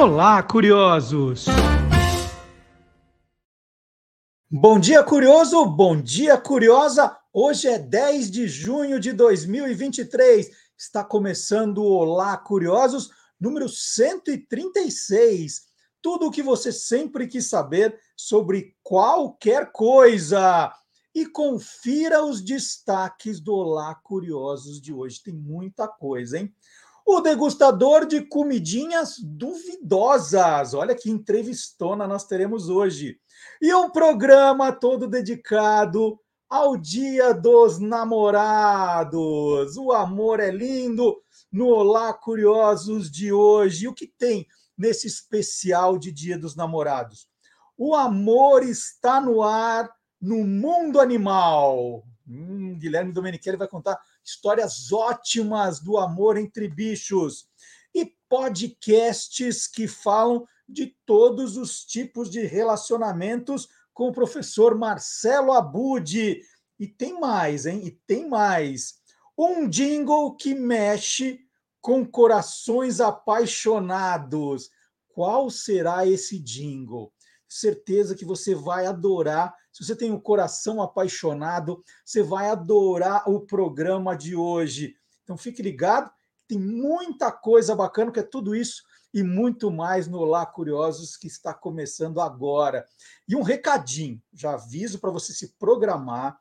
Olá, curiosos! Bom dia, curioso! Bom dia, curiosa! Hoje é 10 de junho de 2023. Está começando o Olá, curiosos, número 136. Tudo o que você sempre quis saber sobre qualquer coisa. E confira os destaques do Olá Curiosos de hoje. Tem muita coisa, hein? O degustador de comidinhas duvidosas. Olha que entrevistona nós teremos hoje. E um programa todo dedicado ao Dia dos Namorados. O amor é lindo no Olá Curiosos de hoje. O que tem nesse especial de Dia dos Namorados? O amor está no ar no mundo animal. Hum, Guilherme Domenichelli vai contar histórias ótimas do amor entre bichos e podcasts que falam de todos os tipos de relacionamentos com o professor Marcelo Abud. E tem mais, hein? E tem mais. Um jingle que mexe com corações apaixonados. Qual será esse jingle? Certeza que você vai adorar se você tem um coração apaixonado, você vai adorar o programa de hoje. Então fique ligado, tem muita coisa bacana, que é tudo isso e muito mais no Lá Curiosos que está começando agora. E um recadinho, já aviso para você se programar,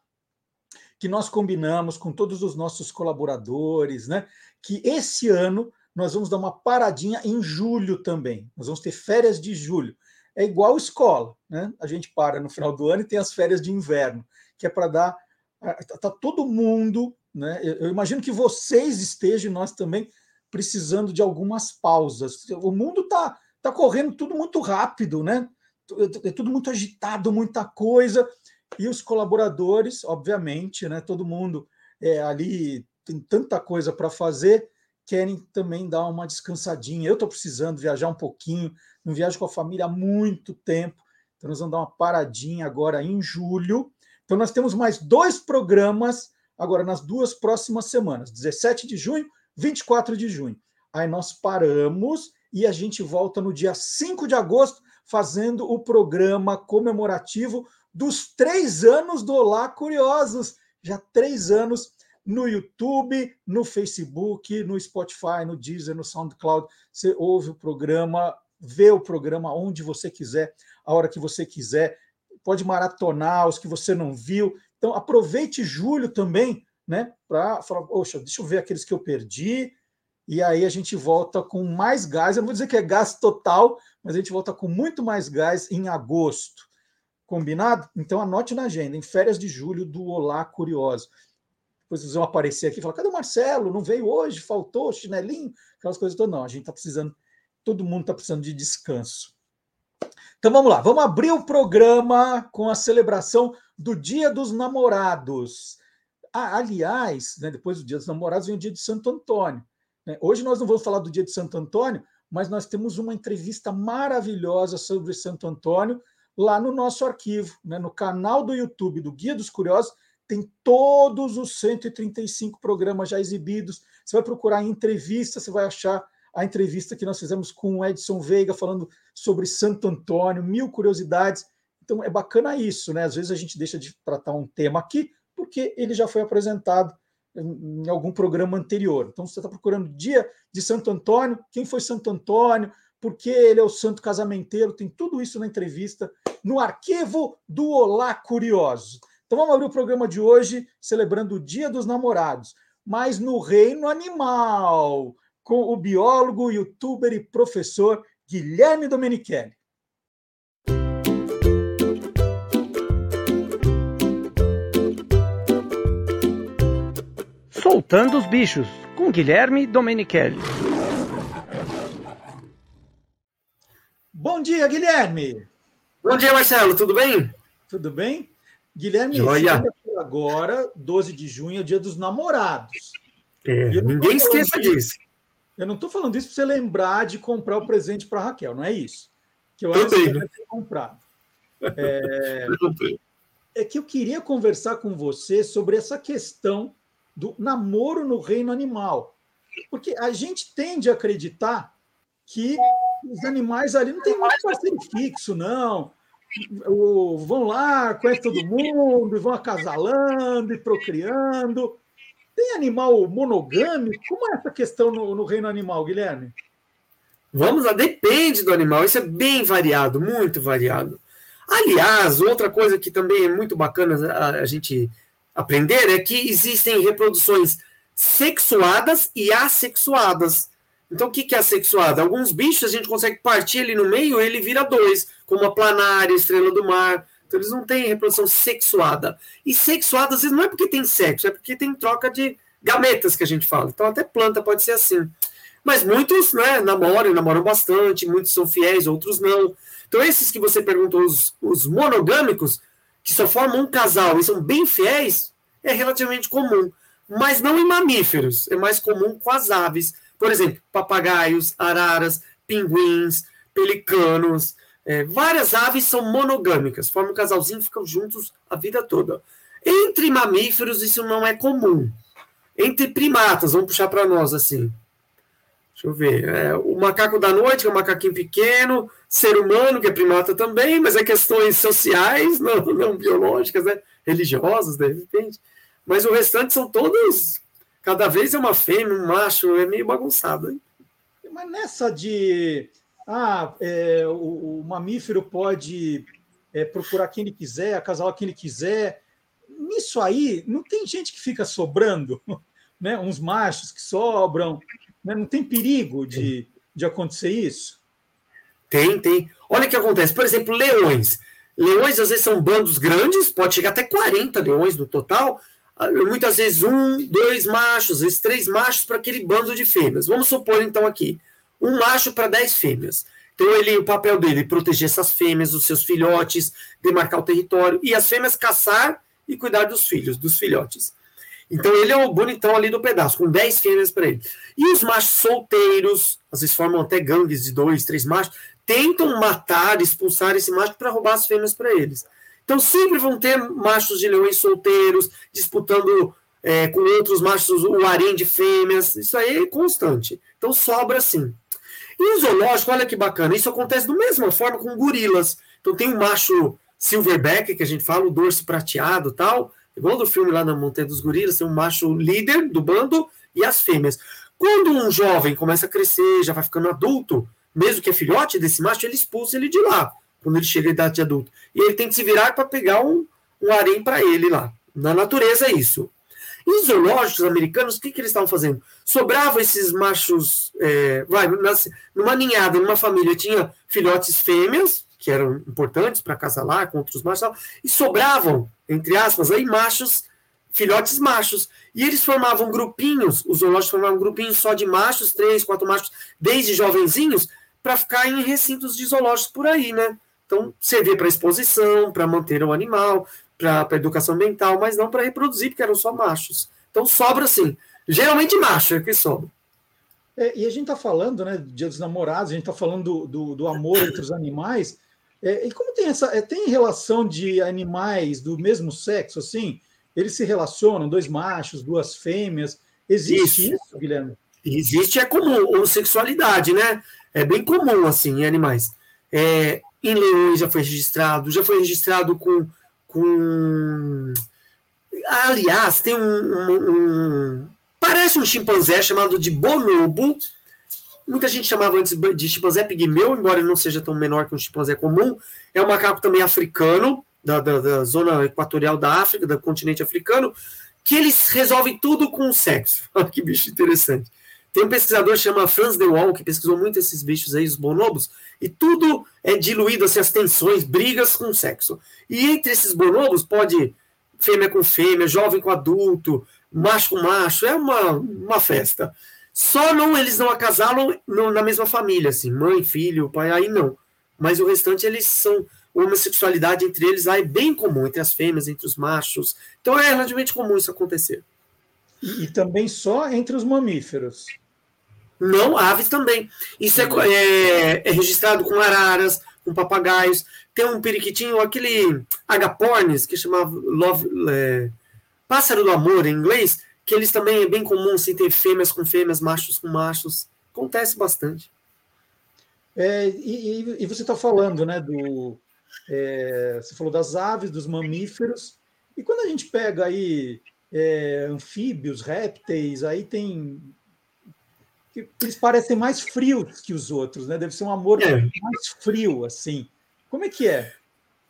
que nós combinamos com todos os nossos colaboradores, né? Que esse ano nós vamos dar uma paradinha em julho também. Nós vamos ter férias de julho é igual escola, né? A gente para no final do ano e tem as férias de inverno, que é para dar. Está tá todo mundo, né? Eu imagino que vocês estejam, nós também, precisando de algumas pausas. O mundo está tá correndo tudo muito rápido, né? É tudo muito agitado, muita coisa. E os colaboradores, obviamente, né? Todo mundo é, ali tem tanta coisa para fazer querem também dar uma descansadinha. Eu estou precisando viajar um pouquinho, não viajo com a família há muito tempo, então nós vamos dar uma paradinha agora em julho. Então nós temos mais dois programas agora nas duas próximas semanas, 17 de junho, 24 de junho. Aí nós paramos e a gente volta no dia 5 de agosto fazendo o programa comemorativo dos três anos do Olá Curiosos. Já três anos no YouTube, no Facebook, no Spotify, no Deezer, no SoundCloud. Você ouve o programa, vê o programa onde você quiser, a hora que você quiser. Pode maratonar os que você não viu. Então, aproveite julho também, né? Para falar, poxa, deixa eu ver aqueles que eu perdi. E aí a gente volta com mais gás. Eu não vou dizer que é gás total, mas a gente volta com muito mais gás em agosto. Combinado? Então anote na agenda, em férias de julho do Olá Curioso depois vão aparecer aqui e falar: cadê o Marcelo? Não veio hoje, faltou, chinelinho, aquelas coisas todas. Não, a gente está precisando, todo mundo está precisando de descanso. Então vamos lá, vamos abrir o programa com a celebração do Dia dos Namorados. Ah, aliás, né, depois do Dia dos Namorados vem o Dia de Santo Antônio. Né? Hoje nós não vamos falar do Dia de Santo Antônio, mas nós temos uma entrevista maravilhosa sobre Santo Antônio lá no nosso arquivo, né, no canal do YouTube do Guia dos Curiosos tem todos os 135 programas já exibidos. Você vai procurar em entrevista, você vai achar a entrevista que nós fizemos com o Edson Veiga falando sobre Santo Antônio, mil curiosidades. Então é bacana isso, né? Às vezes a gente deixa de tratar um tema aqui porque ele já foi apresentado em algum programa anterior. Então você está procurando dia de Santo Antônio, quem foi Santo Antônio, por que ele é o santo casamenteiro, tem tudo isso na entrevista no arquivo do Olá Curiosos. Então vamos abrir o programa de hoje celebrando o Dia dos Namorados, mas no reino animal, com o biólogo, youtuber e professor Guilherme Domenichelli. Soltando os bichos, com Guilherme Domenichelli. Bom dia, Guilherme. Bom dia, Marcelo, tudo bem? Tudo bem? Guilherme, agora, 12 de junho, é o dia dos namorados. É, ninguém esqueça disso. Eu não estou falando isso para você lembrar de comprar o presente para Raquel, não é isso. Que eu acho que você ter comprado. É, é que eu queria conversar com você sobre essa questão do namoro no reino animal. Porque a gente tende a acreditar que os animais ali não tem mais parceiro fixo, não. O, vão lá, conhece todo mundo, e vão acasalando e procriando. Tem animal monogâmico? Como é essa questão no, no reino animal, Guilherme? Vamos lá, depende do animal, isso é bem variado, muito variado. Aliás, outra coisa que também é muito bacana a, a gente aprender é que existem reproduções sexuadas e assexuadas. Então, o que, é assexuada? Alguns bichos a gente consegue partir ali no meio ele vira dois, como a planária, a estrela do mar. Então, eles não têm reprodução sexuada. E sexuada, às vezes, não é porque tem sexo, é porque tem troca de gametas, que a gente fala. Então, até planta pode ser assim. Mas muitos né, namoram, namoram bastante, muitos são fiéis, outros não. Então, esses que você perguntou, os, os monogâmicos, que só formam um casal e são bem fiéis, é relativamente comum. Mas não em mamíferos, é mais comum com as aves. Por exemplo, papagaios, araras, pinguins, pelicanos. É, várias aves são monogâmicas, formam um casalzinho ficam juntos a vida toda. Entre mamíferos, isso não é comum. Entre primatas, vamos puxar para nós assim. Deixa eu ver. É, o macaco da noite, que é um macaquinho pequeno, ser humano, que é primata também, mas é questões sociais, não, não biológicas, né? religiosas, de repente. Mas o restante são todos. Cada vez é uma fêmea, um macho, é meio bagunçado. Hein? Mas nessa de. Ah, é, o, o, mamífero pode é, procurar quem ele quiser, acasalar quem ele quiser. Nisso aí, não tem gente que fica sobrando, né? uns machos que sobram. Né? Não tem perigo de, de acontecer isso? Tem, tem. Olha o que acontece. Por exemplo, leões. Leões, às vezes, são bandos grandes, pode chegar até 40 leões no total. Muitas vezes, um, dois machos, às vezes, três machos para aquele bando de fêmeas. Vamos supor, então, aqui, um macho para dez fêmeas. Então, ele, o papel dele é proteger essas fêmeas, os seus filhotes, demarcar o território, e as fêmeas caçar e cuidar dos filhos, dos filhotes. Então ele é o bonitão ali do pedaço, com 10 fêmeas para ele. E os machos solteiros, às vezes formam até gangues de dois, três machos, tentam matar, expulsar esse macho para roubar as fêmeas para eles. Então sempre vão ter machos de leões solteiros disputando é, com outros machos o harém de fêmeas. Isso aí é constante. Então sobra sim. E o zoológico, olha que bacana, isso acontece da mesma forma com gorilas. Então tem um macho silverback, que a gente fala, o dorso prateado tal, igual do filme lá na Montanha dos Gorilas, tem um macho líder do bando e as fêmeas. Quando um jovem começa a crescer, já vai ficando adulto, mesmo que é filhote desse macho, ele expulsa ele de lá, quando ele chega à idade de adulto. E ele tem que se virar para pegar um, um harém para ele lá. Na natureza é isso. E os zoológicos americanos, o que, que eles estavam fazendo? Sobravam esses machos, é, vai, numa ninhada, numa família, tinha filhotes fêmeas, que eram importantes para casalar com outros machos, e sobravam, entre aspas, aí machos, filhotes machos. E eles formavam grupinhos, os zoológicos formavam grupinhos só de machos, três, quatro machos, desde jovenzinhos, para ficar em recintos de zoológicos por aí, né? Então, servia para exposição, para manter o animal, para educação ambiental, mas não para reproduzir, porque eram só machos. Então, sobra assim. Geralmente macho é que sobra. É, e a gente está falando, né, Dia dos Namorados, a gente está falando do, do, do, amor entre os animais, é, e como tem essa. É, tem relação de animais do mesmo sexo, assim? Eles se relacionam, dois machos, duas fêmeas. Existe isso, isso Guilherme? Existe, é comum, homossexualidade, né? É bem comum, assim, em animais. É, em leões já foi registrado, já foi registrado com. com... Aliás, tem um, um, um parece um chimpanzé chamado de bonobo, Muita gente chamava antes de chimpanzé pigmeu, embora não seja tão menor que um chimpanzé comum. É um macaco também africano, da, da, da zona equatorial da África, do continente africano, que eles resolvem tudo com o sexo. Olha que bicho interessante. Tem um pesquisador que chama Franz de Waal, que pesquisou muito esses bichos aí, os bonobos, e tudo é diluído, assim, as tensões, brigas com sexo. E entre esses bonobos pode fêmea com fêmea, jovem com adulto, macho com macho, é uma, uma festa. Só não eles não acasalam na mesma família, assim, mãe, filho, pai, aí não. Mas o restante eles são homossexualidade entre eles lá é bem comum entre as fêmeas, entre os machos. Então é relativamente comum isso acontecer. E, e também só entre os mamíferos. Não, aves também. Isso é, é, é, registrado com araras, com papagaios. Tem um periquitinho, aquele agapornis, que chamava love, é, pássaro do amor em inglês, que eles também é bem comum assim, ter fêmeas com fêmeas, machos com machos. Acontece bastante. É, e, e, você está falando, né, do. É, você falou das aves, dos mamíferos, e quando a gente pega aí é, anfíbios, répteis, aí tem. Eles parecem mais frios que os outros, né? Deve ser um amor é. mais frio, assim. Como é que é?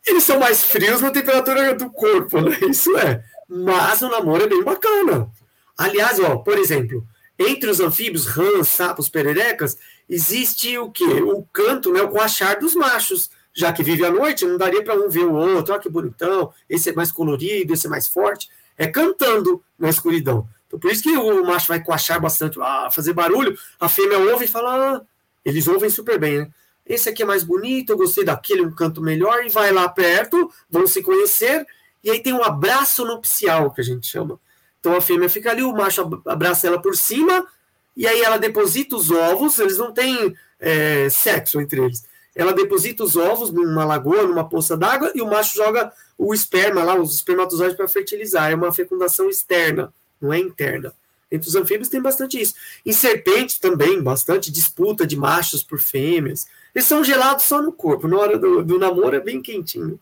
Eles são mais frios na temperatura do corpo, né? Isso é. Mas o namoro é bem bacana. Aliás, ó, por exemplo, entre os anfíbios, rãs, sapos, pererecas, existe o quê? O canto, né, o coachar dos machos. Já que vive à noite, não daria para um ver o outro, olha que bonitão, esse é mais colorido, esse é mais forte. É cantando na escuridão. Então, por isso que o macho vai coachar bastante, fazer barulho, a fêmea ouve e fala, ah, eles ouvem super bem, né? Esse aqui é mais bonito, eu gostei daquele, um canto melhor, e vai lá perto, vão se conhecer, e aí tem um abraço nupcial, que a gente chama. Então a fêmea fica ali, o macho abraça ela por cima, e aí ela deposita os ovos, eles não têm é, sexo entre eles. Ela deposita os ovos numa lagoa, numa poça d'água, e o macho joga o esperma lá, os espermatozoides para fertilizar. É uma fecundação externa, não é interna. Entre os anfíbios tem bastante isso. Em serpentes também, bastante disputa de machos por fêmeas. Eles são gelados só no corpo, na hora do, do namoro é bem quentinho.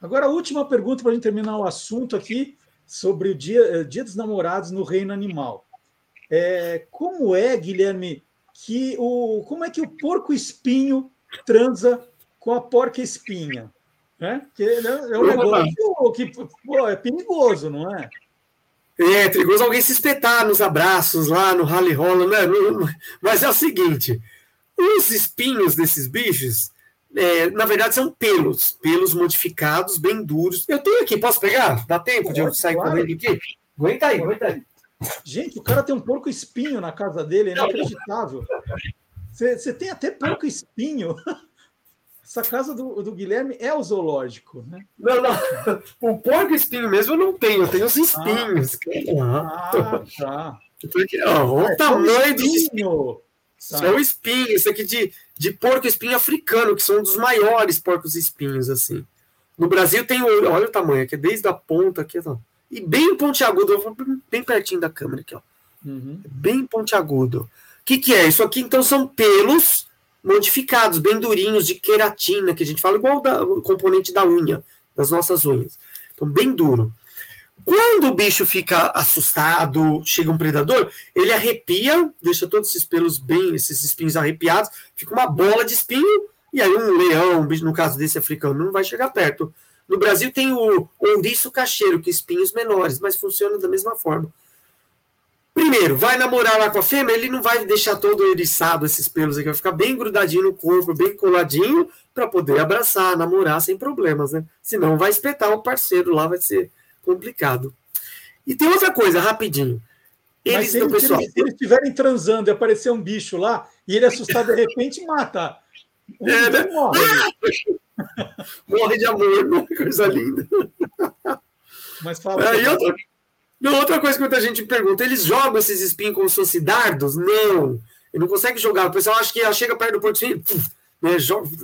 Agora, a última pergunta para a gente terminar o assunto aqui sobre o dia, eh, dia dos namorados no reino animal. É, como é, Guilherme, que o como é que o porco espinho transa com a porca espinha? Né? Que é, é um negócio que pô, é perigoso, não é? É, perigoso alguém se espetar nos abraços lá no rally rola, né? Mas é o seguinte: os espinhos desses bichos, é, na verdade, são pelos, pelos modificados, bem duros. Eu tenho aqui, posso pegar? Dá tempo de eu sair claro. correndo aqui? Aguenta aí, aguenta aí. Gente, o cara tem um porco espinho na casa dele, é inacreditável. Você tem até porco espinho. Essa casa do, do Guilherme é o zoológico, né? Não, não. O porco espinho mesmo eu não tenho, eu tenho os espinhos. Ah, ah tá. Porque, ó, o é, tamanho do espinho. Tá. Só o espinho, esse aqui de, de porco espinho africano, que são um dos maiores porcos espinhos, assim. No Brasil tem, olha o tamanho, que é desde a ponta aqui, ó, e bem pontiagudo, bem pertinho da câmera aqui, ó. Uhum. Bem pontiagudo. O que, que é? Isso aqui, então, são pelos modificados, bem durinhos, de queratina, que a gente fala igual da, o componente da unha, das nossas unhas. Então, bem duro. Quando o bicho fica assustado, chega um predador, ele arrepia, deixa todos esses pelos bem, esses espinhos arrepiados, fica uma bola de espinho, e aí um leão, no caso desse africano, não vai chegar perto. No Brasil tem o ouriço cacheiro, que é espinhos menores, mas funciona da mesma forma. Primeiro, vai namorar lá com a fêmea, ele não vai deixar todo eriçado esses pelos aqui, vai ficar bem grudadinho no corpo, bem coladinho, para poder abraçar, namorar sem problemas, né? Senão vai espetar o parceiro lá, vai ser complicado. E tem outra coisa, rapidinho. Eles, se, eles, pessoal... se eles estiverem transando e aparecer um bicho lá, e ele assustado de repente mata. Um é, né? morre. morre de amor, né? coisa linda. Mas fala. É, outra, outra coisa que muita gente pergunta: eles jogam esses espinhos como se fossem dardos? Não. Ele não consegue jogar. O pessoal acha que ela chega perto do porto né,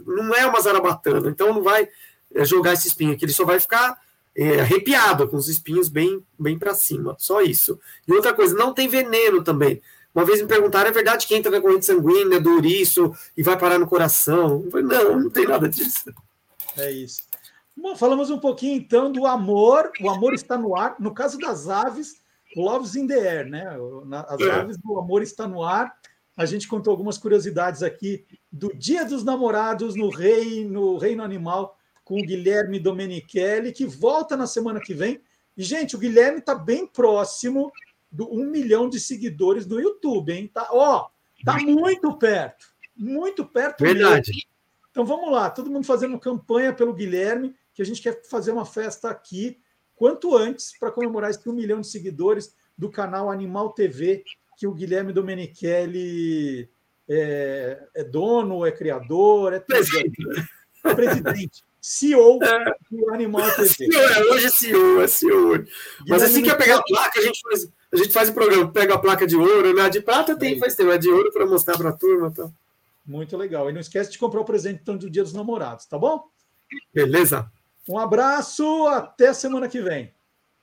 não é uma zarabatana, então não vai é, jogar esse espinho aqui, ele só vai ficar é, arrepiado, com os espinhos bem, bem para cima. Só isso. E outra coisa, não tem veneno também. Uma vez me perguntaram, é verdade que entra na corrente sanguínea do ouriço e vai parar no coração? Falei, não, não tem nada disso. É isso. Bom, falamos um pouquinho então do amor. O amor está no ar. No caso das aves, Loves in the Air, né? As é. aves do amor está no ar. A gente contou algumas curiosidades aqui do Dia dos Namorados no Reino, Reino Animal com o Guilherme Domenichelli, que volta na semana que vem. E, gente, o Guilherme está bem próximo do um milhão de seguidores no YouTube, hein? Tá, ó, tá muito perto, muito perto. Verdade. Mesmo. Então vamos lá, todo mundo fazendo campanha pelo Guilherme, que a gente quer fazer uma festa aqui quanto antes para comemorar esse um milhão de seguidores do canal Animal TV, que o Guilherme Domenichelli é, é dono, é criador, é presidente. presidente. CEO é. do Animal TV. É, hoje é CEO, é CEO. Mas assim que eu pegar a placa, a gente faz, a gente faz o programa, pega a placa de ouro, né? De prata tem, é. faz tempo, é de ouro para mostrar para a turma. Tá? Muito legal. E não esquece de comprar o presente então, do Dia dos Namorados, tá bom? Beleza. Um abraço, até semana que vem.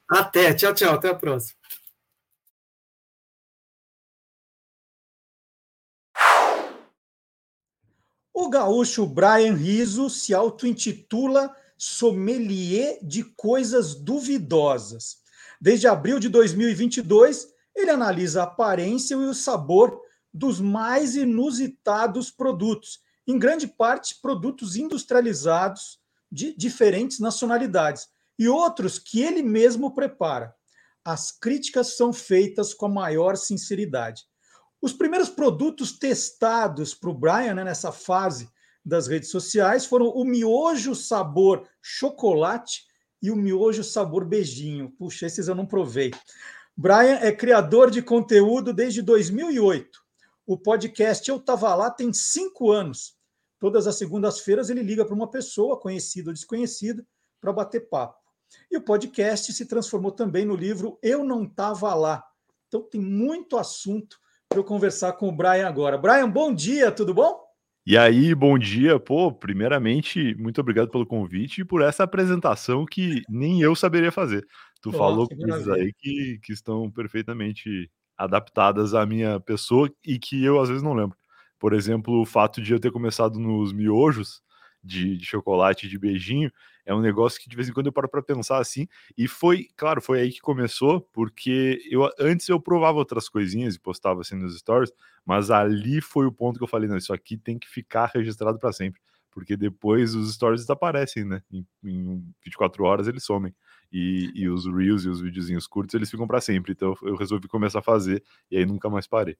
Até, tchau, tchau, até a próxima. O gaúcho Brian Riso se auto-intitula sommelier de coisas duvidosas. Desde abril de 2022, ele analisa a aparência e o sabor dos mais inusitados produtos, em grande parte produtos industrializados de diferentes nacionalidades e outros que ele mesmo prepara. As críticas são feitas com a maior sinceridade. Os primeiros produtos testados para o Brian né, nessa fase das redes sociais foram o miojo sabor chocolate e o miojo sabor beijinho. Puxa, esses eu não provei. Brian é criador de conteúdo desde 2008. O podcast Eu Tava Lá tem cinco anos. Todas as segundas-feiras ele liga para uma pessoa, conhecida ou desconhecida, para bater papo. E o podcast se transformou também no livro Eu Não Tava Lá. Então tem muito assunto para eu conversar com o Brian agora. Brian, bom dia, tudo bom? E aí, bom dia. Pô, primeiramente, muito obrigado pelo convite e por essa apresentação que nem eu saberia fazer. Tu oh, falou coisas aí que, que estão perfeitamente adaptadas à minha pessoa e que eu às vezes não lembro. Por exemplo, o fato de eu ter começado nos miojos de, de chocolate de beijinho é um negócio que de vez em quando eu paro para pensar assim. E foi, claro, foi aí que começou, porque eu antes eu provava outras coisinhas e postava assim nos stories, mas ali foi o ponto que eu falei: não, isso aqui tem que ficar registrado para sempre, porque depois os stories desaparecem, né? Em, em 24 horas eles somem. E, e, os reels e os videozinhos curtos eles ficam para sempre. Então eu resolvi começar a fazer e aí nunca mais parei.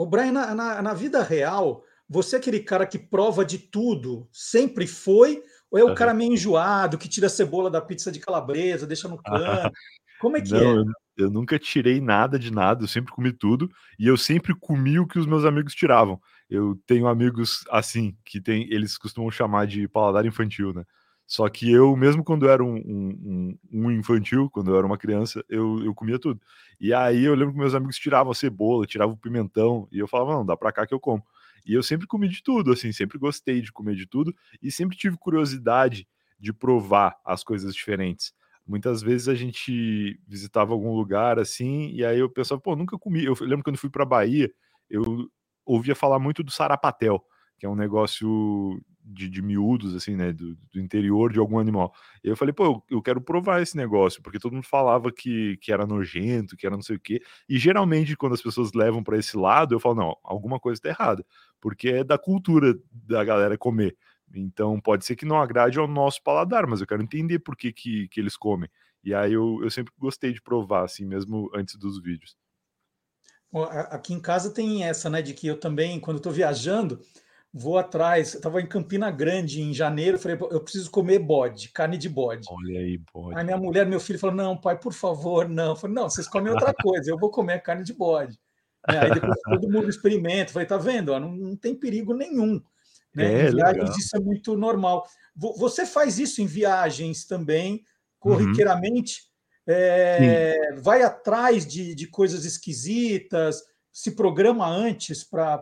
O Brian, na, na, na vida real, você é aquele cara que prova de tudo, sempre foi, ou é o uhum. cara meio enjoado, que tira a cebola da pizza de calabresa, deixa no cano? Como é que Não, é? Eu, eu nunca tirei nada de nada, eu sempre comi tudo, e eu sempre comi o que os meus amigos tiravam. Eu tenho amigos assim, que tem, eles costumam chamar de paladar infantil, né? Só que eu, mesmo quando eu era um, um, um, infantil, quando eu era uma criança, eu, eu comia tudo. E aí eu lembro que meus amigos tiravam a cebola, tiravam o pimentão, e eu falava, não, dá pra cá que eu como. E eu sempre comi de tudo, assim, sempre gostei de comer de tudo e sempre tive curiosidade de provar as coisas diferentes. Muitas vezes a gente visitava algum lugar assim, e aí eu pensava, pô, nunca comi. Eu lembro quando fui para Bahia, eu ouvia falar muito do sarapatel, que é um negócio de, de miúdos, assim, né, do, do, interior de algum animal. E eu falei, pô, eu, eu, quero provar esse negócio, porque todo mundo falava que, que era nojento, que era não sei o quê. E geralmente, quando as pessoas levam para esse lado, eu falo, não, alguma coisa está errada, porque é da cultura da galera comer. Então, pode ser que não agrade ao nosso paladar, mas eu quero entender por que, que, que eles comem. E aí eu, eu sempre gostei de provar, assim, mesmo antes dos vídeos. Aqui em casa tem essa, né, de que eu também, quando estou viajando, vou atrás. Estava em Campina Grande em janeiro, falei, eu preciso comer bode, carne de bode. Olha aí, bode. Aí minha mulher, meu filho falou: não, pai, por favor, não. Eu falei, não, vocês comem outra coisa, eu vou comer carne de bode. Né? Aí depois todo mundo experimenta. Falei, tá vendo? Não, não tem perigo nenhum. Né? É, em viagens legal. isso é muito normal. Você faz isso em viagens também, corriqueiramente. Uhum. É, vai atrás de, de coisas esquisitas, se programa antes para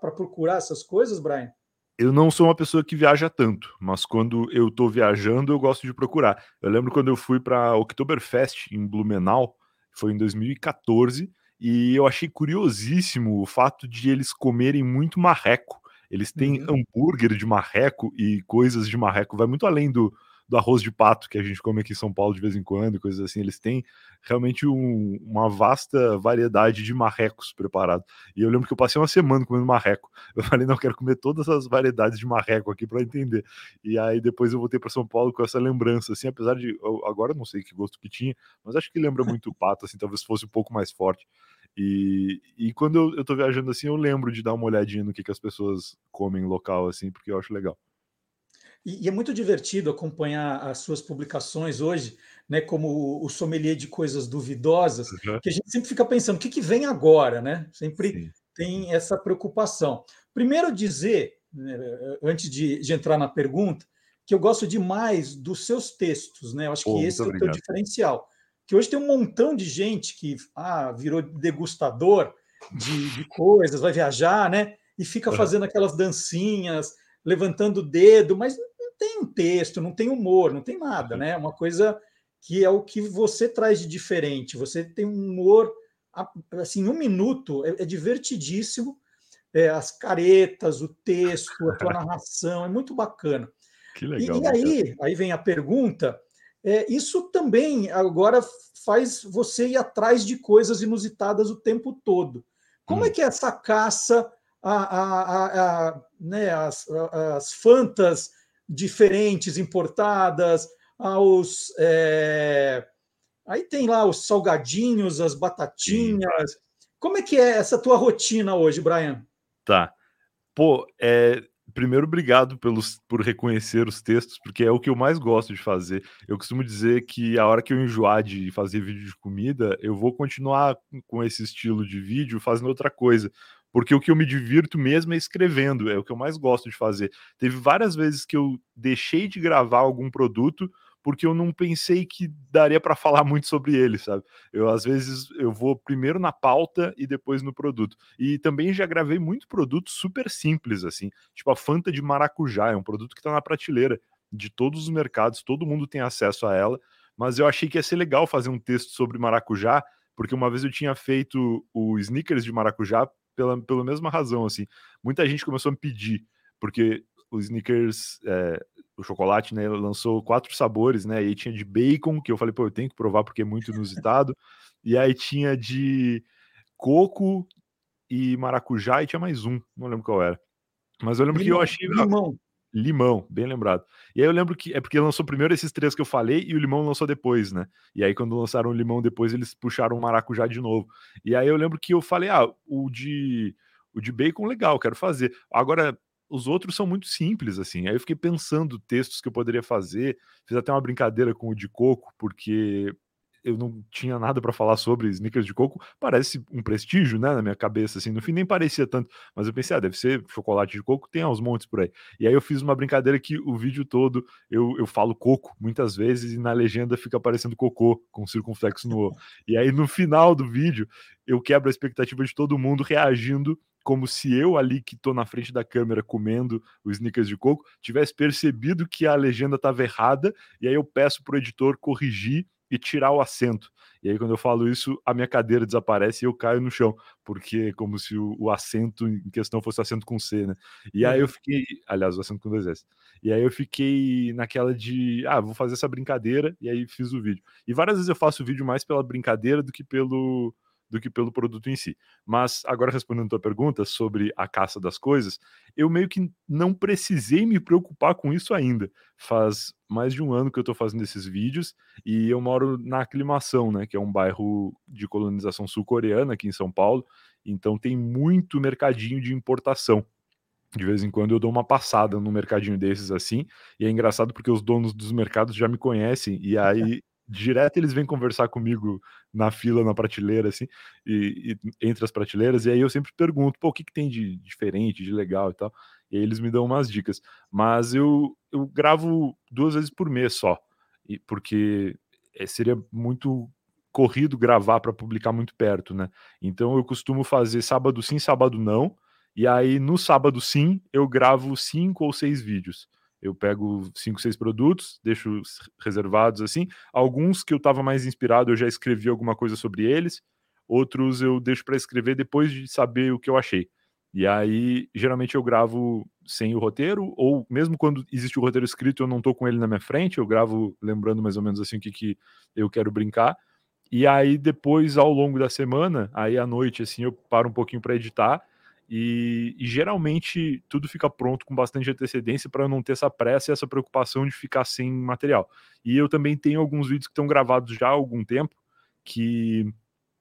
procurar essas coisas, Brian? Eu não sou uma pessoa que viaja tanto, mas quando eu estou viajando, eu gosto de procurar. Eu lembro quando eu fui para Oktoberfest em Blumenau, foi em 2014, e eu achei curiosíssimo o fato de eles comerem muito marreco. Eles têm uhum. hambúrguer de marreco e coisas de marreco, vai muito além do, do arroz de pato que a gente come aqui em São Paulo de vez em quando, coisas assim. Eles têm realmente um, uma vasta variedade de marrecos preparados. E eu lembro que eu passei uma semana comendo marreco. Eu falei, não, eu quero comer todas as variedades de marreco aqui para entender. E aí depois eu voltei para São Paulo com essa lembrança, assim, apesar de agora não sei que gosto que tinha, mas acho que lembra muito o pato, assim, talvez fosse um pouco mais forte. E, e quando eu, eu tô viajando assim, eu lembro de dar uma olhadinha no que, que as pessoas comem local, assim, porque eu acho legal. E, e, é muito divertido acompanhar as suas publicações hoje, né, como o sommelier de coisas duvidosas, uhum. que a gente sempre fica pensando, o que, que vem agora, né? Sempre Sim. tem essa preocupação. Primeiro dizer, né, antes de, de, entrar na pergunta, que eu gosto demais dos seus textos, né? Eu acho que esse é o teu diferencial. Que hoje tem um montão de gente que ah, virou degustador de, de coisas, vai viajar, né? E fica fazendo aquelas dancinhas, levantando o dedo, mas tem um texto, não tem humor, não tem nada, né? É uma coisa que é o que você traz de diferente. Você tem um humor, assim, um minuto, é, é divertidíssimo. é, as caretas, o texto, a tua narração, é muito bacana. Que legal. E, e aí, aí vem a pergunta: é, isso também agora faz você ir atrás de coisas inusitadas o tempo todo. Como é hum. é que é essa caça a, a, a, né, as, as fantas diferentes importadas, aos. É... Aí tem lá os salgadinhos, as batatinhas. Sim. Como é que é essa tua rotina hoje, Brian? Tá. Pô, é, primeiro, obrigado pelos, por reconhecer os textos, porque é o que eu mais gosto de fazer. Eu costumo dizer que a hora que eu enjoar de fazer vídeo de comida, eu vou continuar com esse estilo de vídeo fazendo outra coisa porque o que eu me divirto mesmo é escrevendo, é o que eu mais gosto de fazer. Teve várias vezes que eu deixei de gravar algum produto porque eu não pensei que daria para falar muito sobre ele, sabe? Eu às vezes eu vou primeiro na pauta e depois no produto. E também já gravei muito produto super simples assim, tipo a Fanta de maracujá, é um produto que está na prateleira de todos os mercados, todo mundo tem acesso a ela, mas eu achei que ia ser legal fazer um texto sobre maracujá, porque uma vez eu tinha feito o sneakers de maracujá pela, pela mesma razão, assim. Muita gente começou a me pedir, porque o Snickers, é, o chocolate, né, lançou quatro sabores, né, e aí tinha de bacon, que eu falei, pô, eu tenho que provar porque é muito inusitado, e aí tinha de coco e maracujá, e tinha mais um, não lembro qual era. Mas eu lembro limão, que eu achei... Limão. Limão, bem lembrado. E aí eu lembro que é porque lançou primeiro esses três que eu falei e o limão lançou depois, né? E aí quando lançaram o limão depois, eles puxaram o maracujá de novo. E aí eu lembro que eu falei: "Ah, o de o de bacon legal, quero fazer". Agora os outros são muito simples assim. Aí eu fiquei pensando textos que eu poderia fazer, fiz até uma brincadeira com o de coco, porque eu não tinha nada para falar sobre sneakers de coco, parece um prestígio, né, na minha cabeça, assim, no fim nem parecia tanto, mas eu pensei, ah, deve ser chocolate de coco, tem aos montes por aí. E aí eu fiz uma brincadeira que o vídeo todo eu, eu falo coco muitas vezes e na legenda fica aparecendo cocô com circunflexo no O. E aí no final do vídeo eu quebro a expectativa de todo mundo reagindo como se eu ali que tô na frente da câmera comendo os sneakers de coco tivesse percebido que a legenda estava errada e aí eu peço pro editor corrigir e tirar o assento. E aí, quando eu falo isso, a minha cadeira desaparece e eu caio no chão, porque é como se o, o assento em questão fosse assento com C, né? E aí eu uhum. fiquei, aliás, o assento com dois S. E aí eu fiquei naquela de, ah, vou fazer essa brincadeira, e aí fiz o vídeo. E várias vezes eu faço o vídeo mais pela brincadeira do que pelo do que pelo produto em si. Mas agora respondendo a tua pergunta sobre a caça das coisas, eu meio que não precisei me preocupar com isso ainda. Faz mais de um ano que eu estou fazendo esses vídeos e eu moro na Aclimação, né, que é um bairro de colonização sul-coreana aqui em São Paulo. Então tem muito mercadinho de importação. De vez em quando eu dou uma passada no mercadinho desses assim, e é engraçado porque os donos dos mercados já me conhecem, e aí direto eles vêm conversar comigo na fila, na prateleira, assim, e, e, entre as prateleiras, e aí eu sempre pergunto, pô, o que, que tem de diferente, de legal e tal, e aí eles me dão umas dicas. Mas eu, eu gravo duas vezes por mês só, e, porque é, seria muito corrido gravar para publicar muito perto, né? Então eu costumo fazer sábado sim, sábado não, e aí no sábado sim eu gravo cinco ou seis vídeos. Eu pego cinco, seis produtos, deixo reservados assim. Alguns que eu estava mais inspirado, eu já escrevi alguma coisa sobre eles. Outros eu deixo para escrever depois de saber o que eu achei. E aí, geralmente eu gravo sem o roteiro, ou mesmo quando existe o roteiro escrito, eu não estou com ele na minha frente, eu gravo lembrando mais ou menos assim o que, que eu quero brincar. E aí, depois, ao longo da semana, aí à noite, assim, eu paro um pouquinho para editar e, e, geralmente tudo fica pronto com bastante antecedência para não ter essa pressa e essa preocupação de ficar sem material. E eu também tenho alguns vídeos que estão gravados já há algum tempo que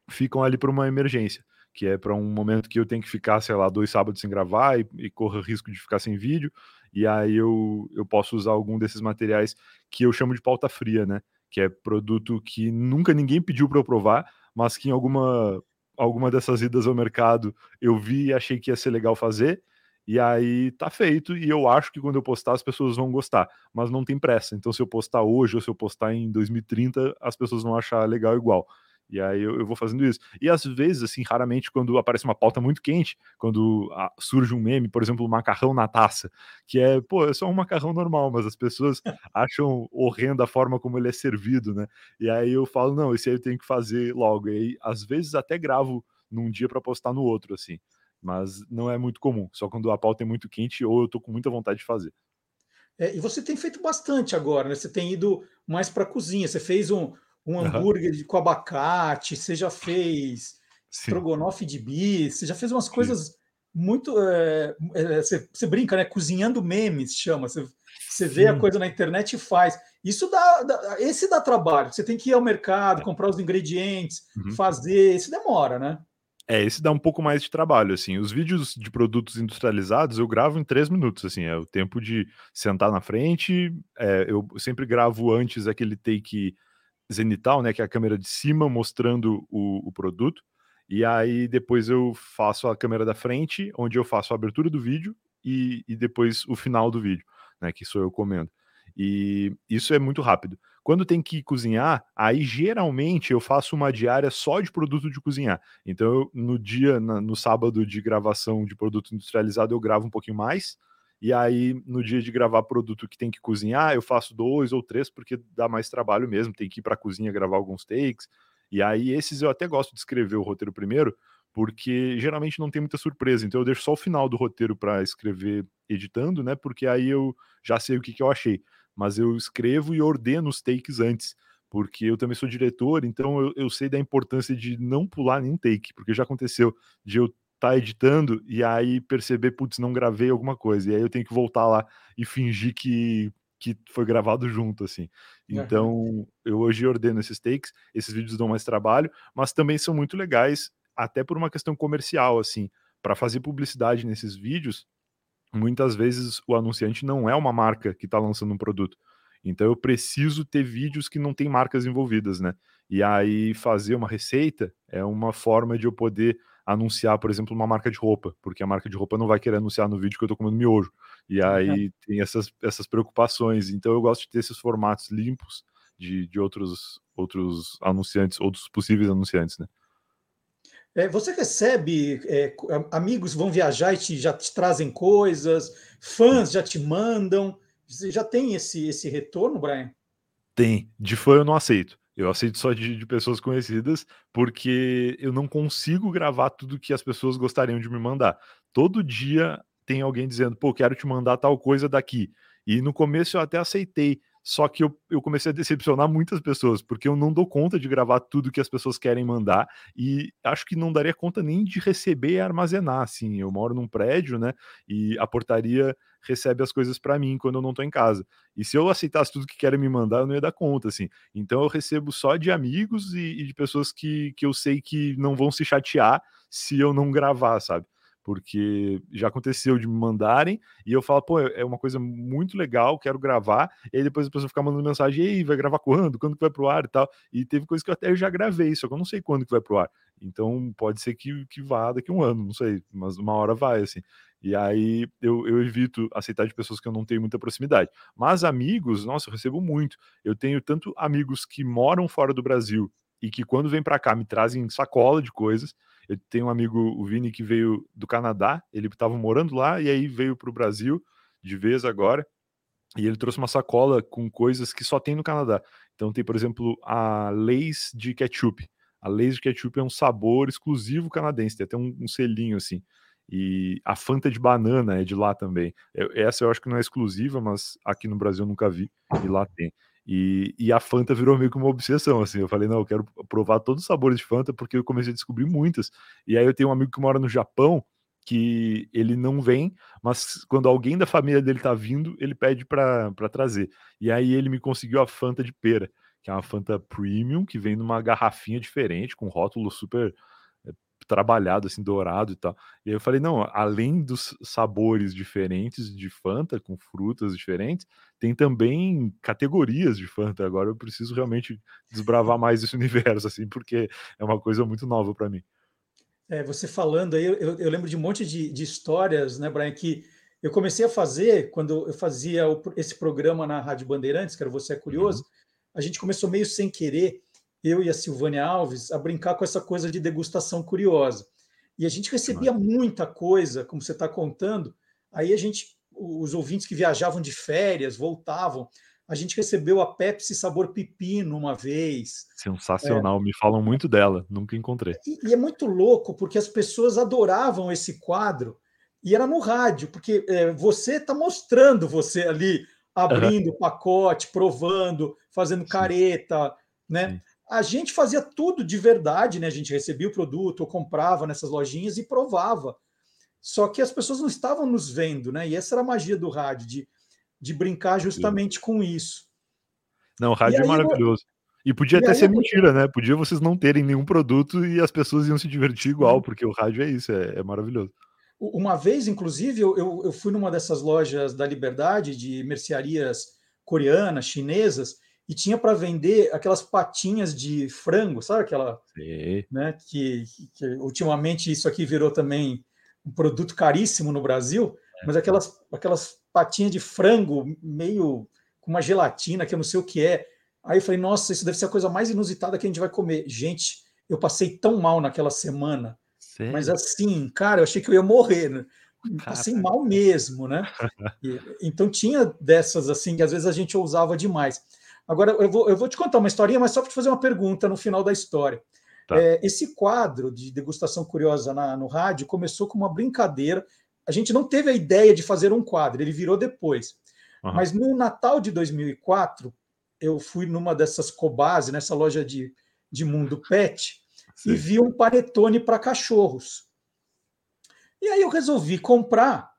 ficam ali para uma emergência, que é para um momento que eu tenho que ficar, sei lá, dois sábados sem gravar e, e corro risco de ficar sem vídeo. E aí eu, eu posso usar algum desses materiais que eu chamo de pauta fria, né? Que é produto que nunca ninguém pediu para eu provar, mas que em alguma alguma dessas idas ao mercado eu vi e achei que ia ser legal fazer. E aí tá feito, e eu acho que quando eu postar as pessoas vão gostar, mas não tem pressa. Então, se eu postar hoje ou se eu postar em 2030, as pessoas vão achar legal igual. E aí eu, eu, vou fazendo isso. E às vezes, assim, raramente, quando aparece uma pauta muito quente, quando a, surge um meme, por exemplo, o macarrão na taça, que é, pô, é só um macarrão normal, mas as pessoas acham horrenda a forma como ele é servido, né? E aí eu falo, não, esse aí eu tenho que fazer logo. E aí, às vezes, até gravo num dia para postar no outro, assim. Mas não é muito comum, só quando a pauta é muito quente ou eu tô com muita vontade de fazer. É, e você tem feito bastante agora, né? Você tem ido mais para cozinha. Você fez um, um hambúrguer uhum. com abacate, você já fez estrogonofe de bis, você já fez umas coisas Sim. muito. É, é, você, você, brinca, né? Cozinhando memes, chama. Você, você vê a coisa na internet e faz. Isso dá, dá, Esse dá trabalho. Você tem que ir ao mercado, comprar os ingredientes, uhum. fazer. Isso demora, né? É, esse dá um pouco mais de trabalho, assim. Os vídeos de produtos industrializados eu gravo em três minutos, assim. É o tempo de sentar na frente. É, eu sempre gravo antes aquele take zenital, né? Que é a câmera de cima mostrando o, o produto. E aí depois eu faço a câmera da frente, onde eu faço a abertura do vídeo e, e depois o final do vídeo, né? Que sou eu comendo. E isso é muito rápido. Quando tem que cozinhar, aí geralmente eu faço uma diária só de produto de cozinhar. Então, eu, no dia, na, no sábado de gravação de produto industrializado, eu gravo um pouquinho mais. E aí, no dia de gravar produto que tem que cozinhar, eu faço dois ou três, porque dá mais trabalho mesmo. Tem que ir para a cozinha gravar alguns takes. E aí, esses eu até gosto de escrever o roteiro primeiro, porque geralmente não tem muita surpresa. Então, eu deixo só o final do roteiro para escrever editando, né? Porque aí eu já sei o que, que eu achei mas eu escrevo e ordeno os takes antes, porque eu também sou diretor, então eu, eu sei da importância de não pular nenhum take, porque já aconteceu de eu tá editando e aí perceber, putz, não gravei alguma coisa, e aí eu tenho que voltar lá e fingir que, que foi gravado junto, assim. Então, uhum. eu hoje ordeno esses takes, esses vídeos dão mais trabalho, mas também são muito legais, até por uma questão comercial, assim, para fazer publicidade nesses vídeos, muitas vezes o anunciante não é uma marca que está lançando um produto. Então eu preciso ter vídeos que não tem marcas envolvidas, né? E aí fazer uma receita é uma forma de eu poder anunciar, por exemplo, uma marca de roupa, porque a marca de roupa não vai querer anunciar no vídeo que eu estou comendo miojo. E aí tem essas, essas preocupações. Então eu gosto de ter esses formatos limpos de, de outros, outros anunciantes, outros possíveis anunciantes, né? É, você recebe é, amigos vão viajar e te, já te trazem coisas, fãs já te mandam. Você já tem esse, esse retorno, Brian? Tem. De fã eu não aceito. Eu aceito só de, de, pessoas conhecidas, porque eu não consigo gravar tudo que as pessoas gostariam de me mandar. Todo dia tem alguém dizendo, pô, quero te mandar tal coisa daqui. E no começo eu até aceitei, só que eu, eu comecei a decepcionar muitas pessoas, porque eu não dou conta de gravar tudo que as pessoas querem mandar, e acho que não daria conta nem de receber e armazenar, assim, eu moro num prédio, né, e a portaria recebe as coisas para mim quando eu não tô em casa, e se eu aceitasse tudo que querem me mandar, eu não ia dar conta, assim, então eu recebo só de amigos e, e de pessoas que, que eu sei que não vão se chatear se eu não gravar, sabe? Porque já aconteceu de me mandarem e eu falo, pô, é uma coisa muito legal, quero gravar, e aí depois a pessoa fica mandando mensagem, ei, vai gravar quando? Quando que vai pro ar e tal? E teve coisa que eu até já gravei, só que eu não sei quando que vai pro ar. Então pode ser que, que vá daqui um ano, não sei, mas uma hora vai, assim. E aí eu, eu evito aceitar de pessoas que eu não tenho muita proximidade. Mas amigos, nossa, eu recebo muito. Eu tenho tanto amigos que moram fora do Brasil e que quando vêm para cá me trazem sacola de coisas, eu tenho um amigo, o Vini, que veio do Canadá, ele estava morando lá e aí veio para o Brasil de vez agora. E ele trouxe uma sacola com coisas que só tem no Canadá. Então tem, por exemplo, a Lays de ketchup. A Lays de ketchup é um sabor exclusivo canadense, tem até um, um selinho assim. E a Fanta de banana é de lá também. Essa eu acho que não é exclusiva, mas aqui no Brasil eu nunca vi e lá tem. E, e, a Fanta virou meio que uma obsessão, assim. Eu falei, não, eu quero provar todos os sabores de Fanta, porque eu comecei a descobrir muitas. E aí eu tenho um amigo que mora no Japão, que ele não vem, mas quando alguém da família dele tá vindo, ele pede para trazer. E aí ele me conseguiu a Fanta de pera, que é uma Fanta Premium, que vem numa garrafinha diferente, com rótulo super trabalhado, assim, dourado e tal. E aí eu falei, não, além dos sabores diferentes de Fanta, com frutas diferentes, tem também categorias de Fanta. Agora eu preciso realmente desbravar mais esse universo, assim, porque é uma coisa muito nova para mim. É, você falando aí, eu, eu, lembro de um monte de, de histórias, né, Brian, que eu comecei a fazer quando eu fazia esse programa na Rádio Bandeirantes, que era Você é Curioso, uhum. a gente começou meio sem querer eu e a Silvânia Alves, a brincar com essa coisa de degustação curiosa. E a gente recebia muita coisa, como você está contando. Aí a gente, os ouvintes que viajavam de férias, voltavam. A gente recebeu a Pepsi sabor pepino uma vez. Sensacional, é. me falam muito dela, nunca encontrei. E, e, é muito louco, porque as pessoas adoravam esse quadro, e era no rádio, porque é, você está mostrando você ali, abrindo o pacote, provando, fazendo Sim. careta, né? Sim. A gente fazia tudo de verdade, né? A gente recebia o produto, ou comprava nessas lojinhas e provava. Só que as pessoas não estavam nos vendo, né? E essa era a magia do rádio, de, de brincar justamente Sim. com isso. Não, o rádio é maravilhoso. E podia e até ser mentira, né? Podia vocês não terem nenhum produto e as pessoas iam se divertir igual, porque o rádio é isso, é, é maravilhoso. Uma vez, inclusive, eu, eu fui numa dessas lojas da Liberdade, de mercearias coreanas, chinesas, e tinha para vender aquelas patinhas de frango, sabe aquela, Sim. né? Que, que, ultimamente isso aqui virou também um produto caríssimo no Brasil, é. mas aquelas aquelas patinhas de frango meio com uma gelatina que eu não sei o que é. Aí eu falei, nossa, isso deve ser a coisa mais inusitada que a gente vai comer. Gente, eu passei tão mal naquela semana, Sério? mas assim, cara, eu achei que eu ia morrer, né? Passei mal mesmo, né? E, então tinha dessas assim que às vezes a gente ousava demais. Agora, eu vou, eu vou te contar uma historinha, mas só para te fazer uma pergunta no final da história. Tá. É, esse quadro de degustação curiosa na, no rádio começou com uma brincadeira. A gente não teve a ideia de fazer um quadro, ele virou depois. Uhum. Mas no Natal de 2004, eu fui numa dessas Cobase, nessa loja de, de mundo pet, Sim. e vi um panetone para cachorros. E aí eu resolvi comprar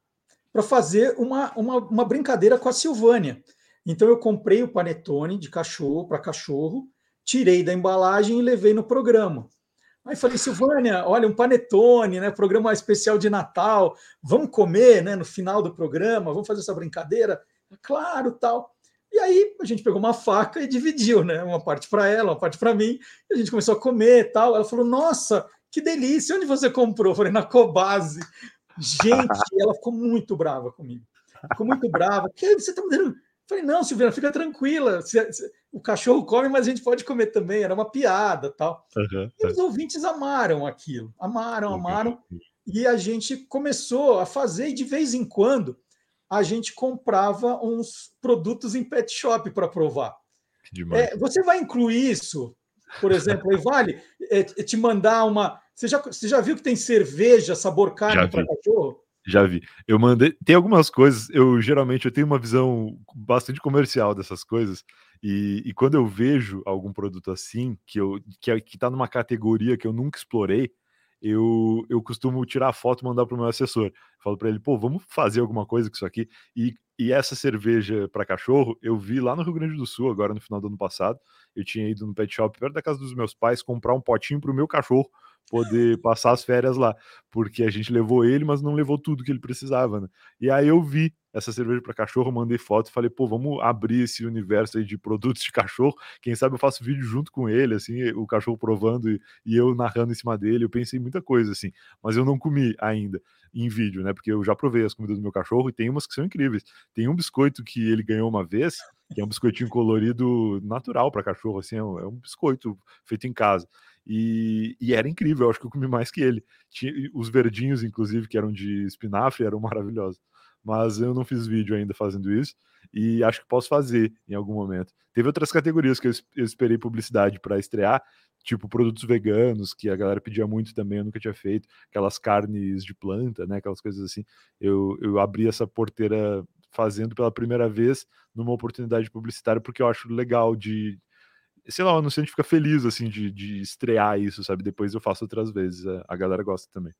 para fazer uma, uma, uma brincadeira com a Silvânia. Então eu comprei o panetone de cachorro para cachorro, tirei da embalagem e levei no programa. Aí falei, Silvânia, olha, um panetone, né? Programa especial de Natal, vamos comer, né? No final do programa, vamos fazer essa brincadeira? Claro, tal. E aí a gente pegou uma faca e dividiu, né? Uma parte para ela, uma parte para mim. E a gente começou a comer tal. Ela falou, nossa, que delícia! Onde você comprou? Eu falei, na Cobase. Gente, ela ficou muito brava comigo. Ficou muito brava. Que você está me dando Falei, não, Silvina, fica tranquila. O cachorro come, mas a gente pode comer também. Era uma piada tal. Uhum, e os ouvintes amaram aquilo. Amaram, amaram. Uhum. E a gente começou a fazer, e de vez em quando a gente comprava uns produtos em pet shop para provar. É, você vai incluir isso, por exemplo, aí vale é, te mandar uma. Você já, você já viu que tem cerveja sabor carne para cachorro? Já vi. Eu mandei. Tem algumas coisas. Eu geralmente eu tenho uma visão bastante comercial dessas coisas. E, e quando eu vejo algum produto assim, que eu que, é, que tá numa categoria que eu nunca explorei, eu, eu costumo tirar a foto e mandar para o meu assessor. Falo para ele, pô, vamos fazer alguma coisa com isso aqui. E, e essa cerveja para cachorro, eu vi lá no Rio Grande do Sul, agora no final do ano passado. Eu tinha ido no pet shop perto da casa dos meus pais comprar um potinho para o meu cachorro poder passar as férias lá, porque a gente levou ele, mas não levou tudo que ele precisava, né? E aí eu vi essa cerveja para cachorro, mandei foto e falei, pô, vamos abrir esse universo aí de produtos de cachorro. Quem sabe eu faço vídeo junto com ele, assim, o cachorro provando e, e eu narrando em cima dele. Eu pensei muita coisa, assim, mas eu não comi ainda em vídeo, né? Porque eu já provei as comidas do meu cachorro e tem umas que são incríveis. Tem um biscoito que ele ganhou uma vez, que é um biscoitinho colorido natural para cachorro, assim, é um, é um biscoito feito em casa. E, e, era incrível, eu acho que eu comi mais que ele. Tinha, os verdinhos, inclusive, que eram de espinafre, eram maravilhosos. Mas eu não fiz vídeo ainda fazendo isso e acho que posso fazer em algum momento. Teve outras categorias que eu, eu esperei publicidade para estrear, tipo produtos veganos, que a galera pedia muito também, eu nunca tinha feito, aquelas carnes de planta, né, aquelas coisas assim. Eu, eu abri essa porteira fazendo pela primeira vez numa oportunidade publicitária, porque eu acho legal de, sei lá, o anunciante fica feliz, assim, de, de estrear isso, sabe? Depois eu faço outras vezes. A, a galera gosta também.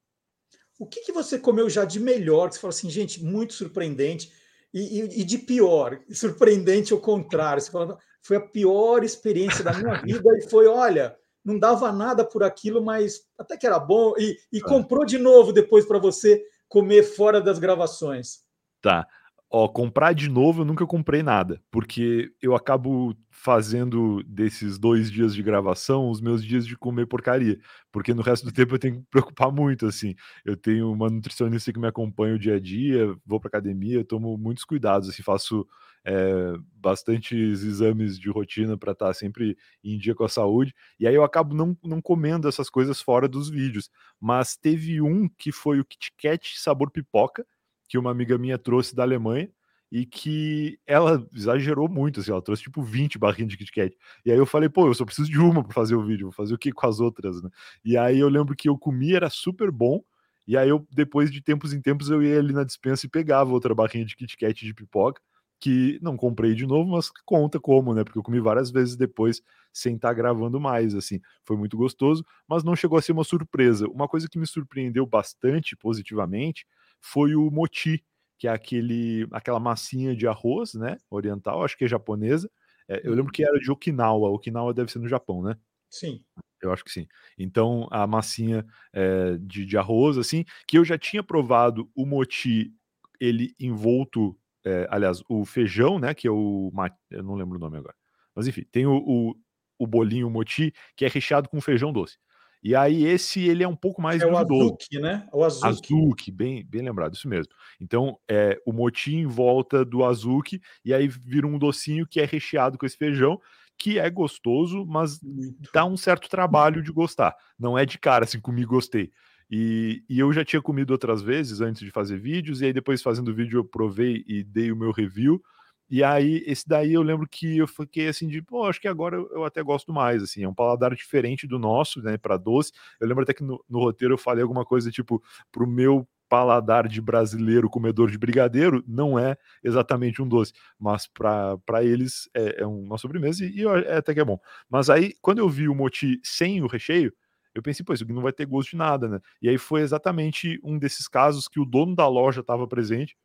O que, que você comeu já de melhor? Que você fala assim, gente, muito surpreendente. E, e, e de pior, surpreendente ao contrário. Você fala, foi a pior experiência da minha vida e foi, olha, não dava nada por aquilo, mas até que era bom. E, e tá. comprou de novo depois para você comer fora das gravações. Tá. Ó, comprar de novo eu nunca comprei nada, porque eu acabo fazendo desses dois dias de gravação os meus dias de comer porcaria, porque no resto do tempo eu tenho que me preocupar muito, assim. Eu tenho uma nutricionista que me acompanha o dia a dia, vou para academia, tomo muitos cuidados, assim, faço é, bastantes exames de rotina para estar tá sempre em dia com a saúde, e aí eu acabo não, não comendo essas coisas fora dos vídeos. Mas teve um que foi o Kit Kat sabor pipoca, que uma amiga minha trouxe da Alemanha. e que ela exagerou muito, assim, ela trouxe tipo 20 barrinhas de Kit Kat. E aí eu falei, pô, eu só preciso de uma para fazer o vídeo, vou fazer o que com as outras, né? E aí eu lembro que eu comi, era super bom, e aí eu, depois de tempos em tempos, eu ia ali na dispensa e pegava outra barrinha de Kit Kat de pipoca, que não comprei de novo, mas conta como, né? Porque eu comi várias vezes depois sem estar tá gravando mais, assim. Foi muito gostoso, mas não chegou a ser uma surpresa. Uma coisa que me surpreendeu bastante positivamente foi o moti, que é aquele, aquela massinha de arroz, né? Oriental, acho que é japonesa. É, eu lembro uhum. que era de Okinawa. Okinawa deve ser no Japão, né? Sim. Eu acho que sim. Então, a massinha é, de, de arroz, assim, que eu já tinha provado o moti, ele envolto, é, aliás, o feijão, né? Que é o. Eu não lembro o nome agora. Mas enfim, tem o, o, o bolinho moti, que é recheado com feijão doce. E aí esse ele é um pouco mais é o azuki, né? O azuki. azuki. bem, bem lembrado, isso mesmo. Então, é o moti em volta do azuki e aí vira um docinho que é recheado com esse feijão, que é gostoso, mas Muito. dá um certo trabalho de gostar. Não é de cara assim, comi gostei. E, e, eu já tinha comido outras vezes antes de fazer vídeos, e aí depois fazendo vídeo eu provei e dei o meu review. E aí, esse daí eu lembro que eu fiquei assim de, pô, acho que agora eu até gosto mais, assim, é um paladar diferente do nosso, né, para doce. Eu lembro até que no, no, roteiro eu falei alguma coisa tipo, pro meu paladar de brasileiro comedor de brigadeiro, não é exatamente um doce, mas para eles é, é, uma sobremesa e, e é, até que é bom. Mas aí, quando eu vi o moti sem o recheio, eu pensei, pô, isso aqui não vai ter gosto de nada, né? E aí foi exatamente um desses casos que o dono da loja estava presente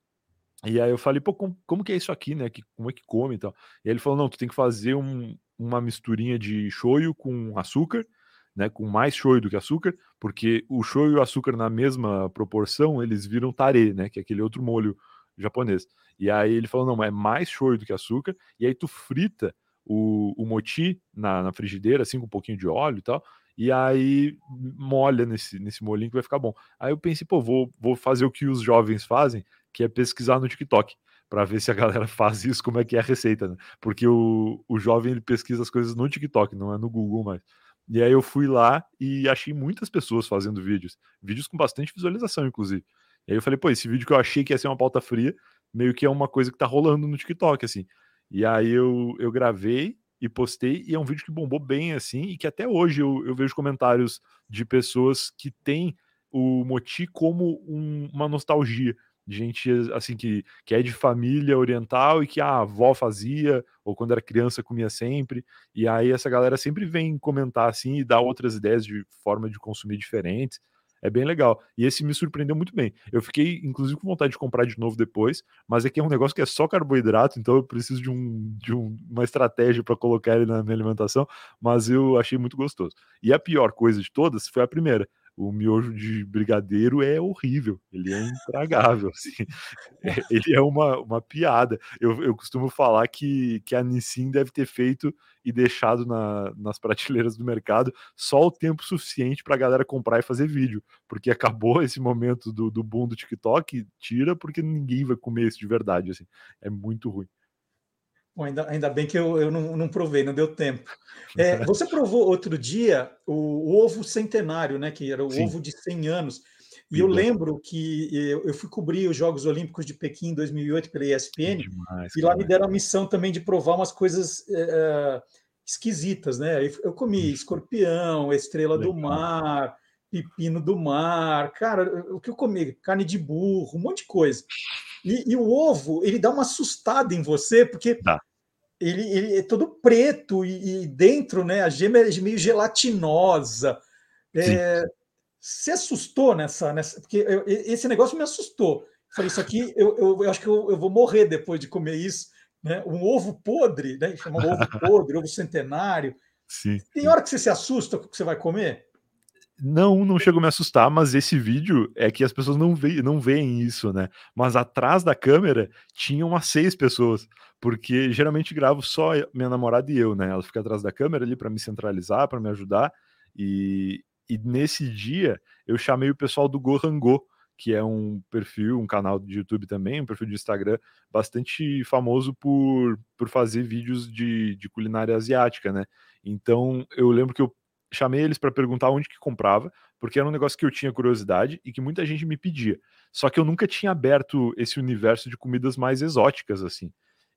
e aí eu falei, pô, como, como, que é isso aqui, né? Que, como é que come e tal? E ele falou, não, tu tem que fazer um, uma misturinha de shoyu com açúcar, né? Com mais shoyu do que açúcar, porque o shoyu e o açúcar na mesma proporção, eles viram tare, né? Que é aquele outro molho japonês. E aí ele falou, não, é mais shoyu do que açúcar, e aí tu frita o, o moti na, na frigideira, assim, com um pouquinho de óleo e tal, e aí molha nesse, nesse molinho que vai ficar bom. Aí eu pensei, pô, vou, vou fazer o que os jovens fazem, que é pesquisar no TikTok para ver se a galera faz isso, como é que é a receita, né? Porque o, o jovem ele pesquisa as coisas no TikTok, não é no Google mais. E aí eu fui lá e achei muitas pessoas fazendo vídeos, vídeos com bastante visualização, inclusive. E aí eu falei, pô, esse vídeo que eu achei que ia ser uma pauta fria, meio que é uma coisa que tá rolando no TikTok, assim. E aí eu, eu gravei e postei, e é um vídeo que bombou bem, assim, e que até hoje eu, eu vejo comentários de pessoas que têm o Moti como um, uma nostalgia gente assim que, que é de família oriental e que a avó fazia, ou quando era criança comia sempre, e aí essa galera sempre vem comentar assim e dar outras ideias de forma de consumir diferentes. É bem legal. E esse me surpreendeu muito bem. Eu fiquei, inclusive, com vontade de comprar de novo depois, mas é que é um negócio que é só carboidrato, então eu preciso de, um, de um, uma estratégia para colocar ele na minha alimentação, mas eu achei muito gostoso. E a pior coisa de todas foi a primeira o miojo de brigadeiro é horrível, ele é intragável, assim. É, ele é uma, uma piada. Eu, eu costumo falar que, que a Nissin deve ter feito e deixado na, nas prateleiras do mercado só o tempo suficiente para a galera comprar e fazer vídeo, porque acabou esse momento do, do boom do TikTok, tira porque ninguém vai comer isso de verdade, assim. É muito ruim. Bom, ainda, ainda bem que eu, eu não, não provei, não deu tempo. É, você provou outro dia o, o, ovo centenário, né? Que era o Sim. ovo de 100 anos. E eu lembro que eu, eu, fui cobrir os Jogos Olímpicos de Pequim em 2008 pela ESPN, demais, e lá me deram a missão também de provar umas coisas é, esquisitas, né? Eu comi escorpião, estrela Legal. do mar, pepino do mar, cara, o que eu comi? Carne de burro, um monte de coisa. E, e o ovo, ele dá uma assustada em você, porque ele, ele, é todo preto e, e, dentro, né, a gema é meio gelatinosa. É, se assustou nessa, nessa porque eu, esse negócio me assustou. Eu falei, isso aqui, eu, eu, eu acho que eu, eu, vou morrer depois de comer isso. Né? Um ovo podre, né? chama ovo podre, ovo centenário. Sim, Tem hora que você se assusta com o que você vai comer? Não, não chegou a me assustar, mas esse vídeo é que as pessoas não, veem, não veem isso, né? Mas atrás da câmera tinham umas seis pessoas, porque geralmente gravo só minha namorada e eu, né? Ela fica atrás da câmera ali para me centralizar, para me ajudar. E, e nesse dia eu chamei o pessoal do Gohango, que é um perfil, um canal de YouTube também, um perfil de Instagram bastante famoso por, por fazer vídeos de, de culinária asiática, né? Então eu lembro que eu chamei eles para perguntar onde que comprava, porque era um negócio que eu tinha curiosidade e que muita gente me pedia. Só que eu nunca tinha aberto esse universo de comidas mais exóticas assim.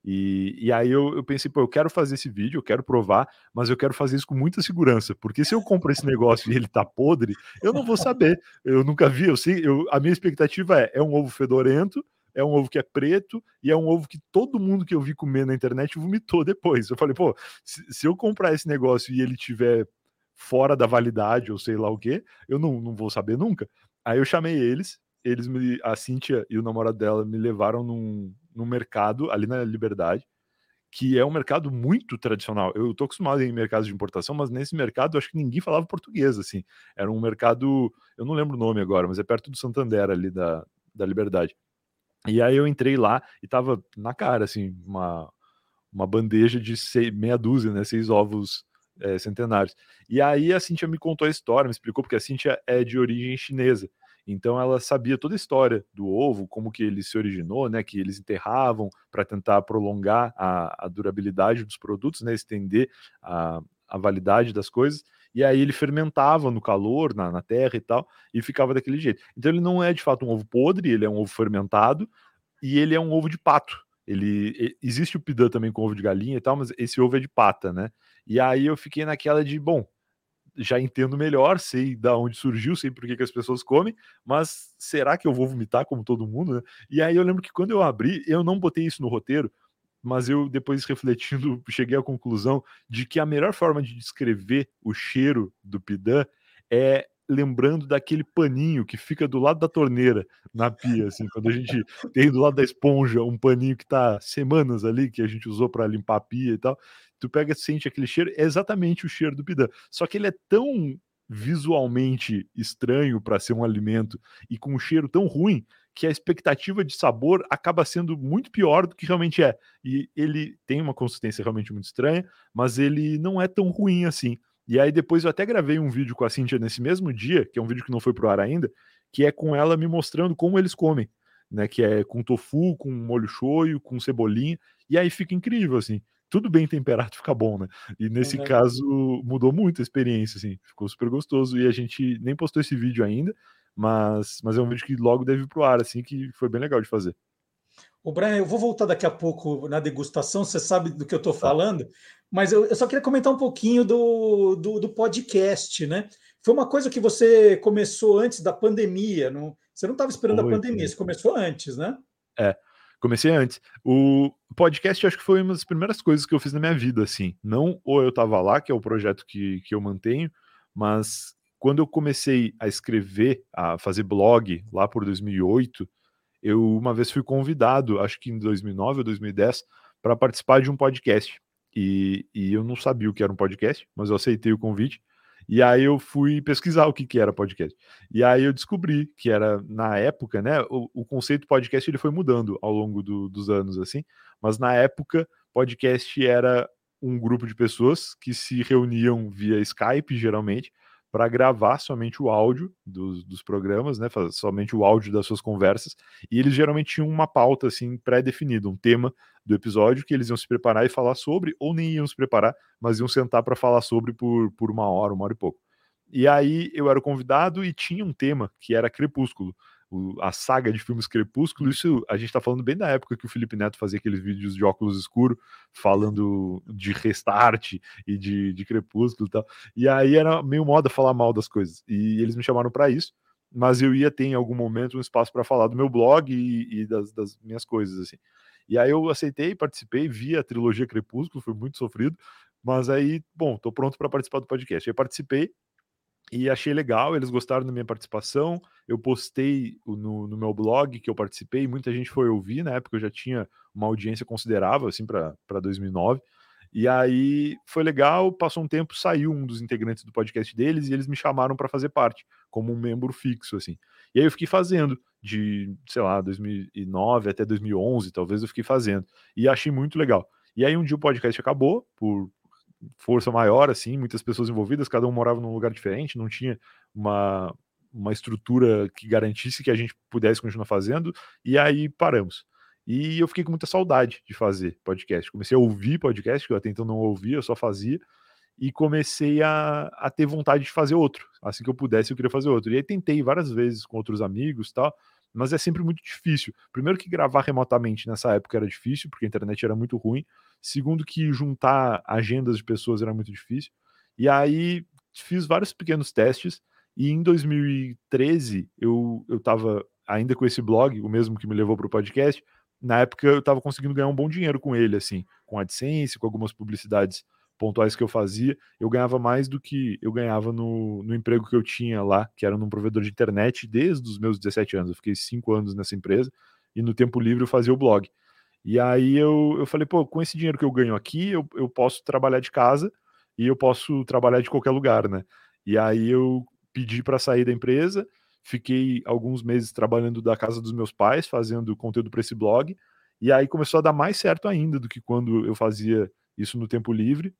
E, e aí eu, eu, pensei, pô, eu quero fazer esse vídeo, eu quero provar, mas eu quero fazer isso com muita segurança, porque se eu compro esse negócio e ele tá podre, eu não vou saber. Eu nunca vi, eu sei, eu, a minha expectativa é, é um ovo fedorento, é um ovo que é preto e é um ovo que todo mundo que eu vi comer na internet vomitou depois. Eu falei, pô, se, se eu comprar esse negócio e ele tiver fora da validade ou sei lá o que, eu não, não vou saber nunca. Aí eu chamei eles, eles me, a Cíntia e o namorado dela me levaram num, num mercado ali na Liberdade, que é um mercado muito tradicional. Eu tô acostumado em mercados de importação, mas nesse mercado eu acho que ninguém falava português, assim. Era um mercado, eu não lembro o nome agora, mas é perto do Santander ali da, da Liberdade. E aí eu entrei lá e tava na cara, assim, uma, uma bandeja de seis, meia dúzia, né, seis ovos é, centenários. E aí a Cintia me contou a história, me explicou, porque a Cintia é de origem chinesa. Então ela sabia toda a história do ovo, como que ele se originou, né? Que eles enterravam para tentar prolongar a, a, durabilidade dos produtos, né? Estender a, a validade das coisas. E aí ele fermentava no calor, na, na, terra e tal, e ficava daquele jeito. Então ele não é de fato um ovo podre, ele é um ovo fermentado e ele é um ovo de pato. Ele existe o pidã também com ovo de galinha e tal, mas esse ovo é de pata, né? E aí eu fiquei naquela de, bom, já entendo melhor, sei da onde surgiu, sei por que, que as pessoas comem, mas será que eu vou vomitar como todo mundo? Né? E aí eu lembro que quando eu abri, eu não botei isso no roteiro, mas eu depois refletindo cheguei à conclusão de que a melhor forma de descrever o cheiro do pidã é lembrando daquele paninho que fica do lado da torneira na pia, assim, quando a gente tem do lado da esponja um paninho que tá semanas ali que a gente usou para limpar a pia e tal tu pega sente aquele cheiro, é exatamente o cheiro do pidã. Só que ele é tão visualmente estranho para ser um alimento e com um cheiro tão ruim que a expectativa de sabor acaba sendo muito pior do que realmente é. E ele tem uma consistência realmente muito estranha, mas ele não é tão ruim assim. E aí depois eu até gravei um vídeo com a Cintia nesse mesmo dia, que é um vídeo que não foi pro ar ainda, que é com ela me mostrando como eles comem, né, que é com tofu, com molho shoyu, com cebolinha, e aí fica incrível assim tudo bem temperado fica bom, né? E nesse uhum. caso mudou muito a experiência, assim, ficou super gostoso e a gente nem postou esse vídeo ainda, mas, mas é um vídeo que logo deve ir pro ar, assim, que foi bem legal de fazer. O Brian, eu vou voltar daqui a pouco na degustação, você sabe do que eu estou tá. falando, mas eu, eu, só queria comentar um pouquinho do, do, do, podcast, né? Foi uma coisa que você começou antes da pandemia, não, você não estava esperando Oi, a pandemia, você começou antes, né? É, comecei antes. O podcast acho que foi uma das primeiras coisas que eu fiz na minha vida, assim. Não ou eu tava lá, que é o projeto que, que eu mantenho, mas quando eu comecei a escrever, a fazer blog lá por 2008, eu uma vez fui convidado, acho que em 2009 ou 2010, para participar de um podcast. E, e eu não sabia o que era um podcast, mas eu aceitei o convite. E aí eu fui pesquisar o que, que era podcast. E aí eu descobri que era, na época, né? O, o conceito podcast ele foi mudando ao longo do, dos anos, assim. Mas na época, podcast era um grupo de pessoas que se reuniam via Skype, geralmente, para gravar somente o áudio dos, dos programas, né? Somente o áudio das suas conversas. E eles geralmente tinham uma pauta assim pré-definida, um tema do episódio que eles iam se preparar e falar sobre, ou nem iam se preparar, mas iam sentar para falar sobre por, por uma hora, uma hora e pouco. E aí eu era convidado e tinha um tema que era Crepúsculo, o, a saga de filmes Crepúsculo. Isso a gente está falando bem da época que o Felipe Neto fazia aqueles vídeos de óculos escuro, falando de restart e de, de Crepúsculo e tal. E aí era meio moda falar mal das coisas. E eles me chamaram para isso mas eu ia ter em algum momento um espaço para falar do meu blog e, e das, das, minhas coisas assim. E aí eu aceitei, participei, vi a trilogia Crepúsculo, foi muito sofrido, mas aí, bom, tô pronto para participar do podcast. Aí participei e achei legal, eles gostaram da minha participação. Eu postei no, no meu blog que eu participei, muita gente foi ouvir, na época eu já tinha uma audiência considerável, assim, para 2009. E aí foi legal, passou um tempo, saiu um dos integrantes do podcast deles e eles me chamaram para fazer parte, como um membro fixo, assim. E aí eu fiquei fazendo, de, sei lá, 2009 até 2011, talvez eu fiquei fazendo. E achei muito legal. E aí um dia o podcast acabou, por força maior, assim, muitas pessoas envolvidas, cada um morava num lugar diferente, não tinha uma, uma estrutura que garantisse que a gente pudesse continuar fazendo, e aí paramos. E eu fiquei com muita saudade de fazer podcast. Comecei a ouvir podcast, que eu até então não ouvia, eu só fazia. e comecei a, a ter vontade de fazer outro. Assim que eu pudesse, eu queria fazer outro. E aí tentei várias vezes com outros amigos tal, mas é sempre muito difícil. Primeiro que gravar remotamente nessa época era difícil, porque a internet era muito ruim. Segundo que juntar agendas de pessoas era muito difícil. E aí fiz vários pequenos testes e em 2013 eu eu estava ainda com esse blog, o mesmo que me levou para o podcast. Na época eu estava conseguindo ganhar um bom dinheiro com ele, assim, com AdSense, com algumas publicidades pontuais que eu fazia, eu ganhava mais do que eu ganhava no, no emprego que eu tinha lá, que era num provedor de internet desde os meus 17 anos. Eu fiquei cinco anos nessa empresa e no tempo livre eu fazia o blog. E aí eu, eu falei, pô, com esse dinheiro que eu ganho aqui, eu, eu posso trabalhar de casa e eu posso trabalhar de qualquer lugar, né? E aí eu pedi para sair da empresa, fiquei alguns meses trabalhando da casa dos meus pais, fazendo conteúdo para esse blog, e aí começou a dar mais certo ainda do que quando eu fazia isso no tempo livre.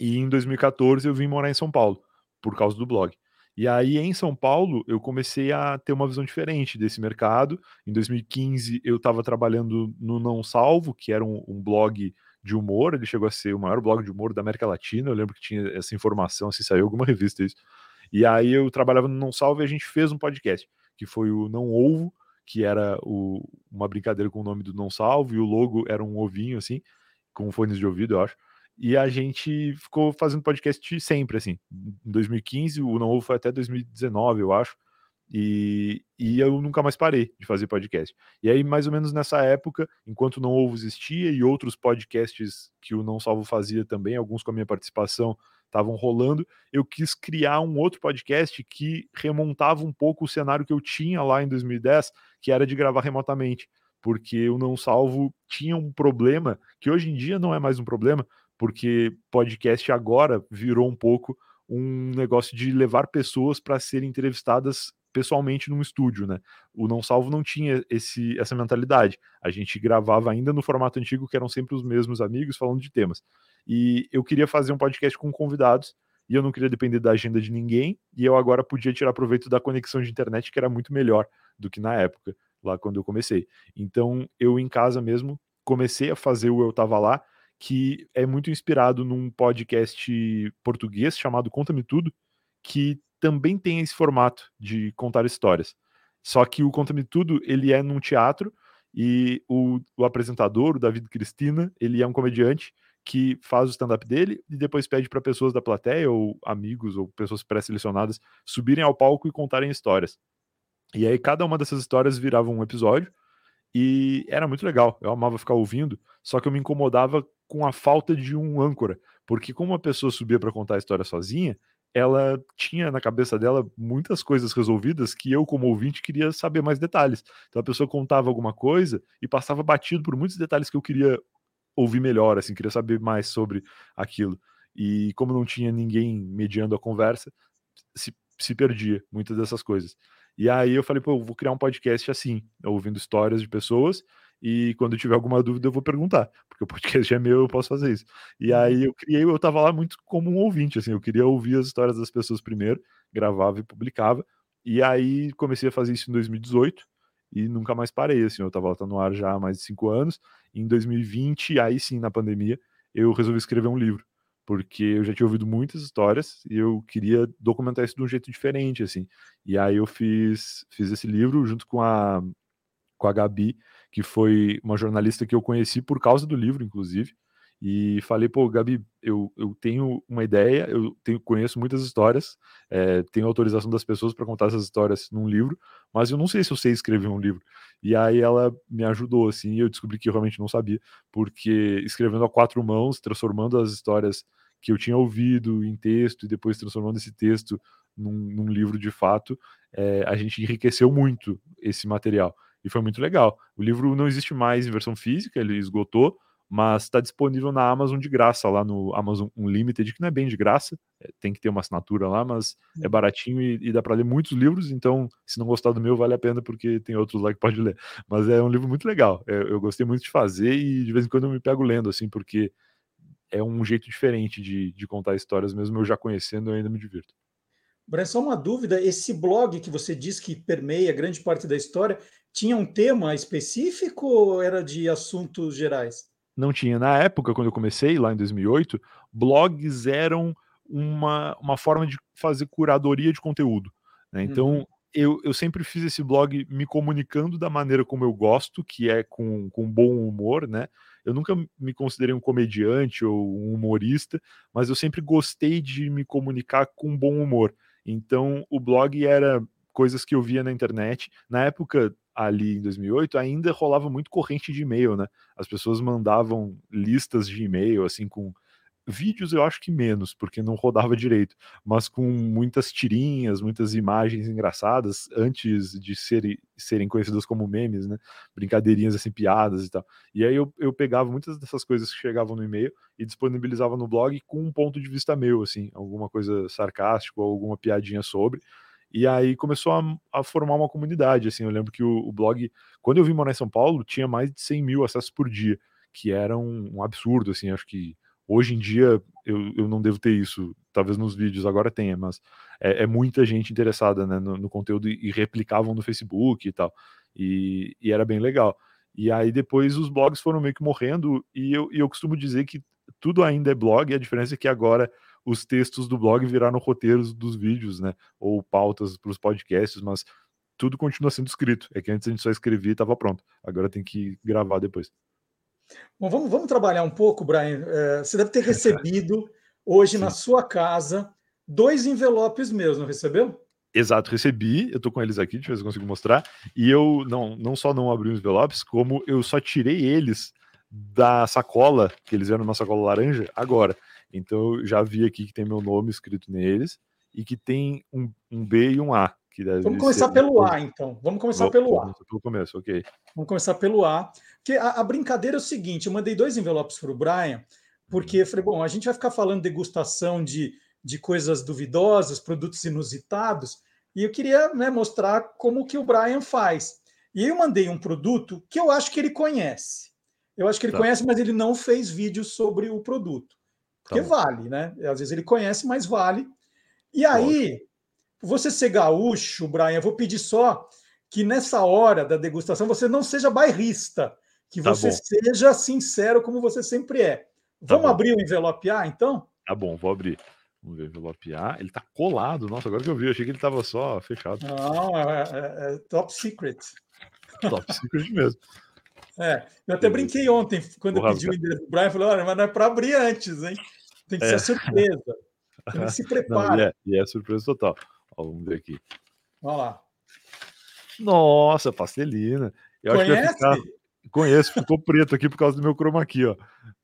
E em 2014 eu vim morar em São Paulo, por causa do blog. E aí em São Paulo eu comecei a ter uma visão diferente desse mercado. Em 2015 eu estava trabalhando no Não Salvo, que era um, um, blog de humor. Ele chegou a ser o maior blog de humor da América Latina. Eu lembro que tinha essa informação, se saiu alguma revista isso. E aí eu trabalhava no Não Salvo e a gente fez um podcast, que foi o Não Ovo, que era o, uma brincadeira com o nome do Não Salvo, e o logo era um ovinho assim, com fones de ouvido, eu acho. E a gente ficou fazendo podcast sempre, assim. Em 2015, o Não Ovo foi até 2019, eu acho. E, e eu nunca mais parei de fazer podcast. E aí, mais ou menos nessa época, enquanto o Não Ovo existia e outros podcasts que o Não Salvo fazia também, alguns com a minha participação, estavam rolando, eu quis criar um outro podcast que remontava um pouco o cenário que eu tinha lá em 2010, que era de gravar remotamente. Porque o Não Salvo tinha um problema, que hoje em dia não é mais um problema, porque podcast agora virou um pouco um negócio de levar pessoas para serem entrevistadas pessoalmente num estúdio, né? O Não Salvo não tinha esse, essa mentalidade. A gente gravava ainda no formato antigo, que eram sempre os mesmos amigos falando de temas. E eu queria fazer um podcast com convidados, e eu não queria depender da agenda de ninguém, e eu agora podia tirar proveito da conexão de internet, que era muito melhor do que na época, lá quando eu comecei. Então, eu em casa mesmo comecei a fazer o Eu Tava Lá, que é muito inspirado num podcast português chamado Conta-me Tudo, que também tem esse formato de contar histórias. Só que o Conta-me Tudo, ele é num teatro e o, o apresentador, o David Cristina, ele é um comediante que faz o stand-up dele e depois pede para pessoas da plateia ou amigos ou pessoas pré-selecionadas subirem ao palco e contarem histórias. E aí cada uma dessas histórias virava um episódio e era muito legal. Eu amava ficar ouvindo, só que eu me incomodava com a falta de um âncora, porque como uma pessoa subia para contar a história sozinha, ela tinha na cabeça dela muitas coisas resolvidas que eu, como ouvinte, queria saber mais detalhes. Então a pessoa contava alguma coisa e passava batido por muitos detalhes que eu queria ouvir melhor, assim, queria saber mais sobre aquilo. E como não tinha ninguém mediando a conversa, se, se perdia muitas dessas coisas. E aí eu falei, pô, eu vou criar um podcast assim, ouvindo histórias de pessoas e quando tiver alguma dúvida eu vou perguntar, porque o podcast é meu, eu posso fazer isso. E uhum. aí eu criei, eu tava lá muito como um ouvinte, assim, eu queria ouvir as histórias das pessoas primeiro, gravava e publicava, e aí comecei a fazer isso em 2018 e nunca mais parei, assim, eu tava lá tá no ar já há mais de cinco anos, em 2020, aí sim, na pandemia, eu resolvi escrever um livro, porque eu já tinha ouvido muitas histórias e eu queria documentar isso de um jeito diferente, assim, e aí eu fiz, fiz esse livro junto com a, com a Gabi, que foi uma jornalista que eu conheci por causa do livro, inclusive. E falei, pô, Gabi, eu, eu tenho uma ideia, eu tenho, conheço muitas histórias, é, tenho autorização das pessoas para contar essas histórias num livro, mas eu não sei se eu sei escrever um livro. E aí ela me ajudou, assim, e eu descobri que eu realmente não sabia, porque escrevendo a quatro mãos, transformando as histórias que eu tinha ouvido em texto e depois transformando esse texto num, num livro de fato, é, a gente enriqueceu muito esse material e foi muito legal. O livro não existe mais em versão física, ele esgotou, mas está disponível na Amazon de graça, lá no Amazon Unlimited, que não é bem de graça, é, tem que ter uma assinatura lá, mas é baratinho e, e dá para ler muitos livros, então se não gostar do meu, vale a pena, porque tem outros lá que pode ler. Mas é um livro muito legal, é, eu gostei muito de fazer e de vez em quando eu me pego lendo, assim, porque é um jeito diferente de, de contar histórias, mesmo eu já conhecendo, eu ainda me divirto. Brian, só uma dúvida: esse blog que você diz que permeia grande parte da história tinha um tema específico ou era de assuntos gerais? Não tinha. Na época, quando eu comecei, lá em 2008, blogs eram uma, uma forma de fazer curadoria de conteúdo. Né? Então, uhum. eu, eu sempre fiz esse blog me comunicando da maneira como eu gosto, que é com, com bom humor, né? Eu nunca me considerei um comediante ou um humorista, mas eu sempre gostei de me comunicar com bom humor. Então, o blog era coisas que eu via na internet. Na época, ali em 2008, ainda rolava muito corrente de e-mail, né? As pessoas mandavam listas de e-mail, assim, com vídeos eu acho que menos, porque não rodava direito, mas com muitas tirinhas, muitas imagens engraçadas, antes de serem, serem conhecidas como memes, né? Brincadeirinhas assim, piadas e tal. E aí eu, eu pegava muitas dessas coisas que chegavam no e-mail e disponibilizava no blog com um ponto de vista meu, assim, alguma coisa sarcástica ou alguma piadinha sobre. E aí começou a, a, formar uma comunidade, assim, eu lembro que o, o, blog, quando eu vim morar em São Paulo, tinha mais de 100 mil acessos por dia, que era um, um absurdo, assim, acho que hoje em dia eu, eu não devo ter isso, talvez nos vídeos agora tenha, mas é, é muita gente interessada né, no, no, conteúdo e, replicavam no Facebook e tal, e, e, era bem legal. E aí depois os blogs foram meio que morrendo, e eu, e eu costumo dizer que tudo ainda é blog, a diferença é que agora os textos do blog viraram roteiros dos vídeos, né? Ou pautas para os podcasts, mas tudo continua sendo escrito. É que antes a gente só escrevia e estava pronto. Agora tem que gravar depois. Bom, vamos, vamos trabalhar um pouco, Brian. É, você deve ter recebido hoje Sim. na sua casa dois envelopes meus, não recebeu? Exato, recebi, eu tô com eles aqui, deixa eu ver se eu consigo mostrar. E eu não, não só não abri os envelopes, como eu só tirei eles da sacola, que eles eram na sacola laranja, agora. Então eu já vi aqui que tem meu nome escrito neles e que tem um, um B e um A. Que Vamos começar ser... pelo A, então. Vamos começar Vou, pelo A. Pelo começo, ok. Vamos começar pelo A. Porque a, a brincadeira é o seguinte: eu mandei dois envelopes para o Brian, porque eu falei, bom, a gente vai ficar falando degustação de, de coisas duvidosas, produtos inusitados, e eu queria né, mostrar como que o Brian faz. E eu mandei um produto que eu acho que ele conhece. Eu acho que ele tá. conhece, mas ele não fez vídeo sobre o produto. Porque tá vale, né? Às vezes ele conhece, mas vale. E aí, você ser gaúcho, Brian, eu vou pedir só que nessa hora da degustação você não seja bairrista, que tá você seja sincero como você sempre é. Tá Vamos abrir o envelope A, então? Tá bom, vou abrir. Vamos ver o envelope A. Ele tá colado. Nossa, agora que eu vi, eu achei que ele tava só fechado. Não, é, é, é top secret. Top secret mesmo. É, eu até brinquei ontem, quando eu pedi o endereço do Brian, falei, olha, mas não é para abrir antes, hein? Tem que é. ser surpresa. Tem que se preparar. E, é, e é surpresa total. Ó, vamos ver aqui. Olha lá. Nossa, pastelina. Eu Conhece? Ficar... Conheço, ficou preto aqui por causa do meu chroma aqui, ó.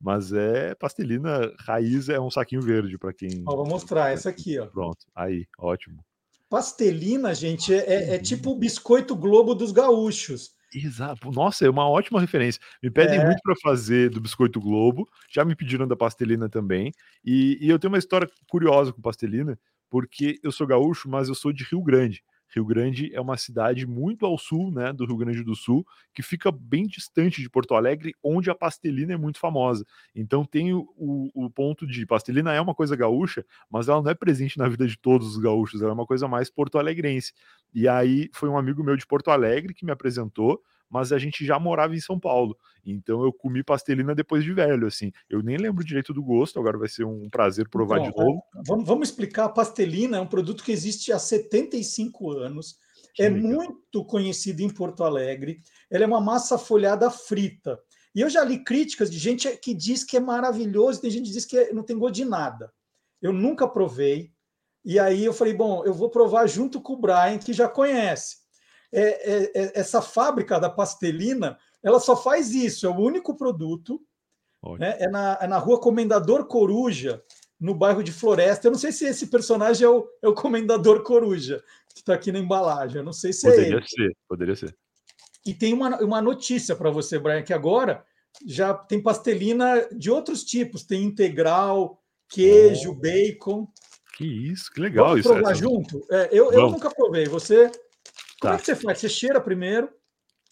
Mas é pastelina raiz, é um saquinho verde para quem. Ó, vou mostrar essa aqui, ó. Pronto, aí, ótimo. Pastelina, gente, é, é, é tipo o biscoito Globo dos gaúchos. Exato. Nossa, é uma ótima referência. Me pedem é. muito para fazer do Biscoito Globo, já me pediram da pastelina também. E, e, eu tenho uma história curiosa com pastelina, porque eu sou gaúcho, mas eu sou de Rio Grande. Rio Grande é uma cidade muito ao sul, né, do Rio Grande do Sul, que fica bem distante de Porto Alegre, onde a pastelina é muito famosa. Então tem o, o, ponto de pastelina é uma coisa gaúcha, mas ela não é presente na vida de todos os gaúchos, ela é uma coisa mais porto-alegrense. E aí foi um amigo meu de Porto Alegre que me apresentou, mas a gente já morava em São Paulo. Então eu comi pastelina depois de velho, assim. Eu nem lembro direito do gosto, agora vai ser um prazer provar então, de novo. Vamos, vamos explicar. A pastelina é um produto que existe há 75 anos. Que é legal. muito conhecido em Porto Alegre. Ela é uma massa folhada frita. E eu já li críticas de gente que diz que é maravilhoso, tem gente que diz que não tem gosto de nada. Eu nunca provei. E aí eu falei, bom, eu vou provar junto com o Brian, que já conhece. É, é, é, essa fábrica da pastelina, ela só faz isso, é o único produto. Né? É, na, é na rua Comendador Coruja, no bairro de Floresta. Eu não sei se esse personagem é o, é o Comendador Coruja, que está aqui na embalagem. Eu não sei se poderia é ele. Poderia ser, poderia ser. E tem uma, uma notícia para você, Brian, que agora já tem pastelina de outros tipos. Tem integral, queijo, oh. bacon. Que isso, que legal Vamos isso. provar junto? É, eu, eu nunca provei. Você como é tá. é que você faz? Você cheira primeiro?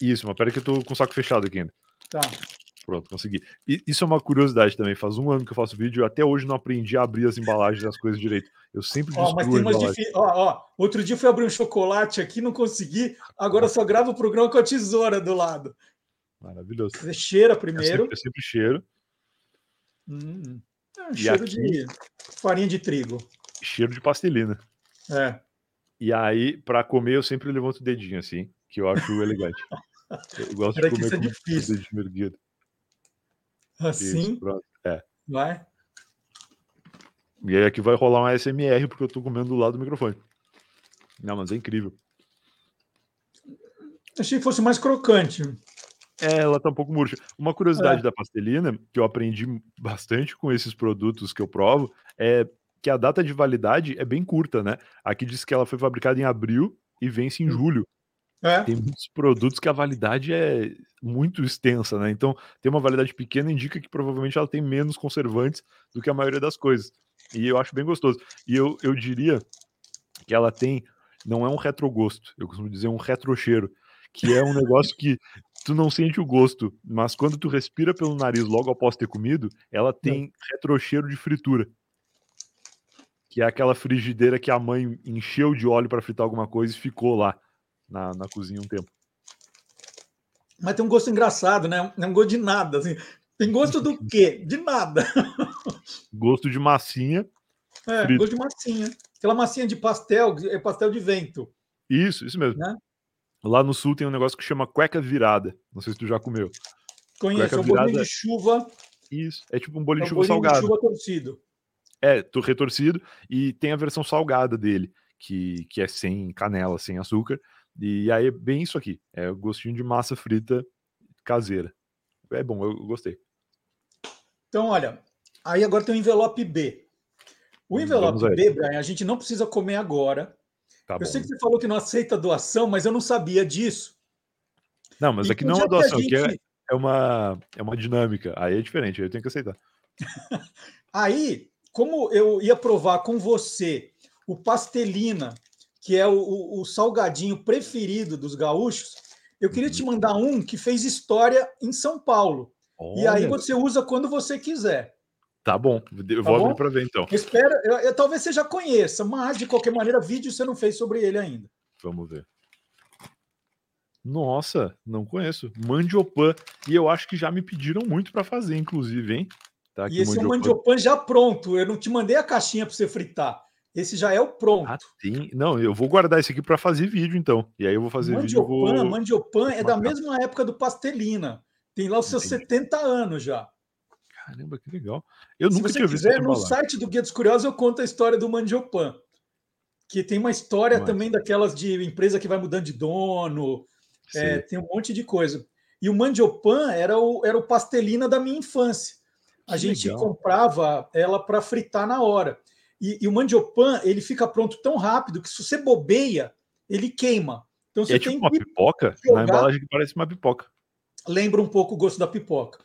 Isso, mas peraí que eu tô com o saco fechado aqui ainda. Tá. Pronto, consegui. E isso é uma curiosidade também. Faz um ano que eu faço vídeo e até hoje não aprendi a abrir as embalagens das coisas direito. Eu sempre ó, mas tem umas difi... ó, ó, Outro dia eu fui abrir um chocolate aqui, não consegui. Agora só gravo o programa com a tesoura do lado. Maravilhoso. Você cheira primeiro. Eu sempre, eu sempre cheiro. Hum, é um cheiro aqui, de farinha de trigo. Cheiro de pastelina. É. E aí, para comer, eu sempre levanto o dedinho assim, que eu acho elegante. Eu gosto de comer é com difícil. dedinho erguido. Assim? Isso, é. Vai. E aí aqui vai rolar um ASMR, porque eu tô comendo do lado do microfone. Não, mas é incrível. Achei que fosse mais crocante. É, ela tá um pouco murcha. Uma curiosidade é. da pastelina, que eu aprendi bastante com esses produtos que eu provo, é que a data de validade é bem curta, né? Aqui diz que ela foi fabricada em abril e vence em hum. julho. É. Tem muitos produtos que a validade é muito extensa, né? Então, tem uma validade pequena, indica que provavelmente ela tem menos conservantes do que a maioria das coisas. E eu acho bem gostoso. E eu, eu diria que ela tem, não é um retrogosto, eu costumo dizer um retrocheiro, que é um negócio que tu não sente o gosto, mas quando tu respira pelo nariz logo após ter comido, ela tem retrocheiro de fritura. Que é aquela frigideira que a mãe encheu de óleo para fritar alguma coisa e ficou lá na, na cozinha um tempo. Mas tem um gosto engraçado, né? Não é um gosto de nada. Assim. Tem gosto do quê? De nada. Gosto de massinha. É, frito. gosto de massinha. Aquela massinha de pastel, é pastel de vento. Isso, isso mesmo. Né? Lá no sul tem um negócio que chama cueca virada. Não sei se tu já comeu. Conheço, é um virada... bolinho de chuva. Isso, é tipo um bolinho é um de chuva bolinho salgado. De chuva torcido. É, tô retorcido e tem a versão salgada dele, que, que é sem canela, sem açúcar. E aí é bem isso aqui. É o gostinho de massa frita caseira. É bom, eu gostei. Então, olha, aí agora tem o envelope B. O envelope B, Brian, a gente não precisa comer agora. Tá eu bom. sei que você falou que não aceita doação, mas eu não sabia disso. Não, mas aqui não é uma doação, gente... aqui é, é, uma, é uma dinâmica. Aí é diferente, aí eu tenho que aceitar. aí, como eu ia provar com você o pastelina que é o, o, o salgadinho preferido dos gaúchos, eu queria te uhum. mandar um que fez história em São Paulo. Olha. E aí você usa quando você quiser. Tá bom, eu tá vou abrir para ver então. Espera, eu, eu, talvez você já conheça, mas de qualquer maneira, vídeo você não fez sobre ele ainda. Vamos ver. Nossa, não conheço. Mandiopan. E eu acho que já me pediram muito para fazer, inclusive, hein? Tá e esse mandiopan. é o mandiopan já pronto. Eu não te mandei a caixinha para você fritar. Esse já é o pronto. Ah, sim. Não, eu vou guardar esse aqui para fazer vídeo, então. E aí eu vou fazer mandiopan, vídeo. Vou... Mandiopan é da mesma época do Pastelina. Tem lá os seus Entendi. 70 anos já. Caramba, que legal. Eu Se nunca tinha visto. no embalar. site do Guia dos Curiosos eu conto a história do Mandiopan. Que tem uma história Mas... também daquelas de empresa que vai mudando de dono. É, tem um monte de coisa. E o Mandiopan era o, era o Pastelina da minha infância. A gente legal. comprava ela para fritar na hora. E, e, o mandiopan, ele fica pronto tão rápido que se você bobeia, ele queima. Então você é tipo uma pipoca? Jogar... Na embalagem que parece uma pipoca. Lembra um pouco o gosto da pipoca.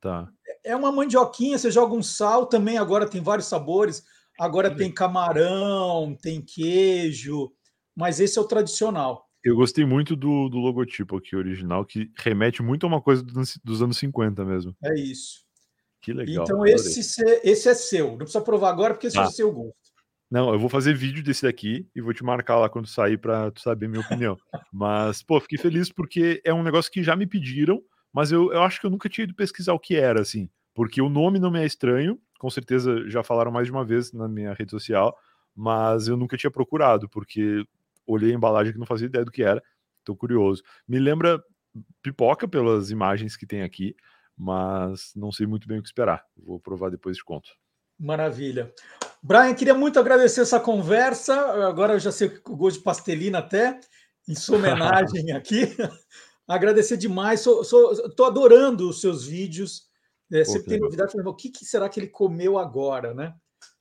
Tá. É uma mandioquinha, você joga um sal também, agora tem vários sabores. Agora tem camarão, tem queijo, mas esse é o tradicional. Eu gostei muito do, do logotipo aqui original, que remete muito a uma coisa dos, dos anos 50 mesmo. É isso. Que legal. Então, esse, esse é seu. Não precisa provar agora, porque esse ah. é o seu gosto. Não, eu vou fazer vídeo desse daqui e vou te marcar lá quando sair para tu saber minha opinião. mas, pô, fiquei feliz porque é um negócio que já me pediram, mas eu, eu acho que eu nunca tinha ido pesquisar o que era, assim. Porque o nome não me é estranho, com certeza já falaram mais de uma vez na minha rede social, mas eu nunca tinha procurado, porque olhei a embalagem que não fazia ideia do que era. Tô curioso. Me lembra pipoca pelas imagens que tem aqui, mas não sei muito bem o que esperar. Vou provar depois de conto. Maravilha. Brian, queria muito agradecer essa conversa. Agora eu já sei o gosto de pastelina até, em sua homenagem aqui. agradecer demais. Estou adorando os seus vídeos. É, sempre tem novidade. O que, que, será que ele comeu agora, né?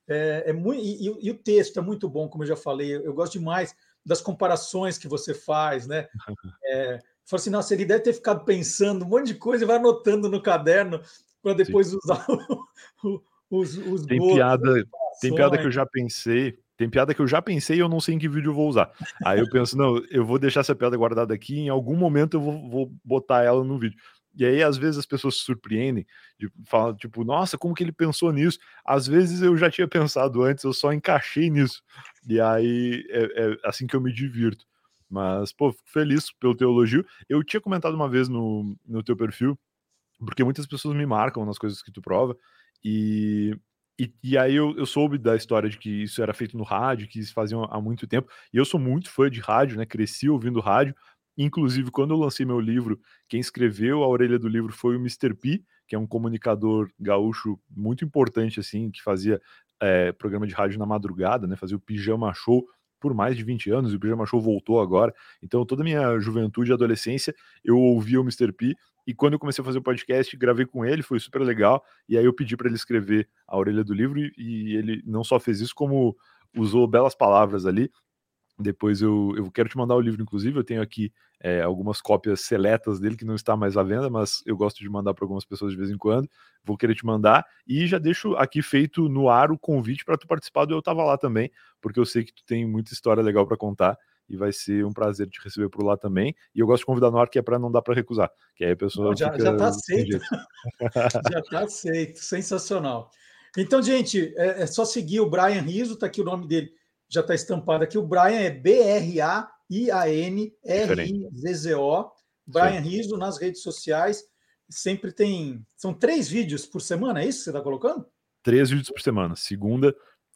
É, é muito, e, e, o texto é muito bom, como eu já falei. Eu gosto demais das comparações que você faz, né? É, Fala assim, nossa, ele deve ter ficado pensando um monte de coisa e vai anotando no caderno para depois Sim. usar o, os, os tem piada Tem piada que eu já pensei, tem piada que eu já pensei e eu não sei em que vídeo eu vou usar. Aí eu penso, não, eu vou deixar essa piada guardada aqui, em algum momento eu vou, vou botar ela no vídeo. E aí, às vezes, as pessoas se surpreendem, de falar, tipo, nossa, como que ele pensou nisso? Às vezes eu já tinha pensado antes, eu só encaixei nisso. E aí é, é assim que eu me divirto. Mas, pô, fico feliz pelo teu elogio. Eu tinha comentado uma vez no, no teu perfil porque muitas pessoas me marcam nas coisas que tu prova, e, e, e, aí eu, eu soube da história de que isso era feito no rádio, que isso faziam há muito tempo, e eu sou muito fã de rádio, né, cresci ouvindo rádio, inclusive quando eu lancei meu livro, quem escreveu a orelha do livro foi o Mr. P, que é um comunicador gaúcho muito importante, assim, que fazia é, programa de rádio na madrugada, né, fazia o Pijama Show, por mais de 20 anos, e o Pijama Show voltou agora. Então, toda a minha juventude e adolescência, eu ouvia o Mr. P. E quando eu comecei a fazer o podcast, gravei com ele, foi super legal. E aí eu pedi para ele escrever a orelha do livro, e ele não só fez isso, como usou belas palavras ali. Depois eu, eu quero te mandar o livro, inclusive. Eu tenho aqui é, algumas cópias seletas dele que não está mais à venda, mas eu gosto de mandar para algumas pessoas de vez em quando. Vou querer te mandar e já deixo aqui feito no ar o convite para tu participar do Eu Tava Lá também, porque eu sei que tu tem muita história legal para contar e vai ser um prazer te receber por lá também. E eu gosto de convidar no ar que é para não dar para recusar, que aí a pessoa já, já tá aceito. já tá aceito, sensacional. Então, gente, é, é só seguir o Brian Riso, tá aqui o nome dele já está estampado aqui. O Brian é B-R-A-I-A-N-R-I-Z-Z-O. Brian Riso nas redes sociais. Sempre tem. São três vídeos por semana, é isso que você está colocando? Três vídeos por semana. Segunda,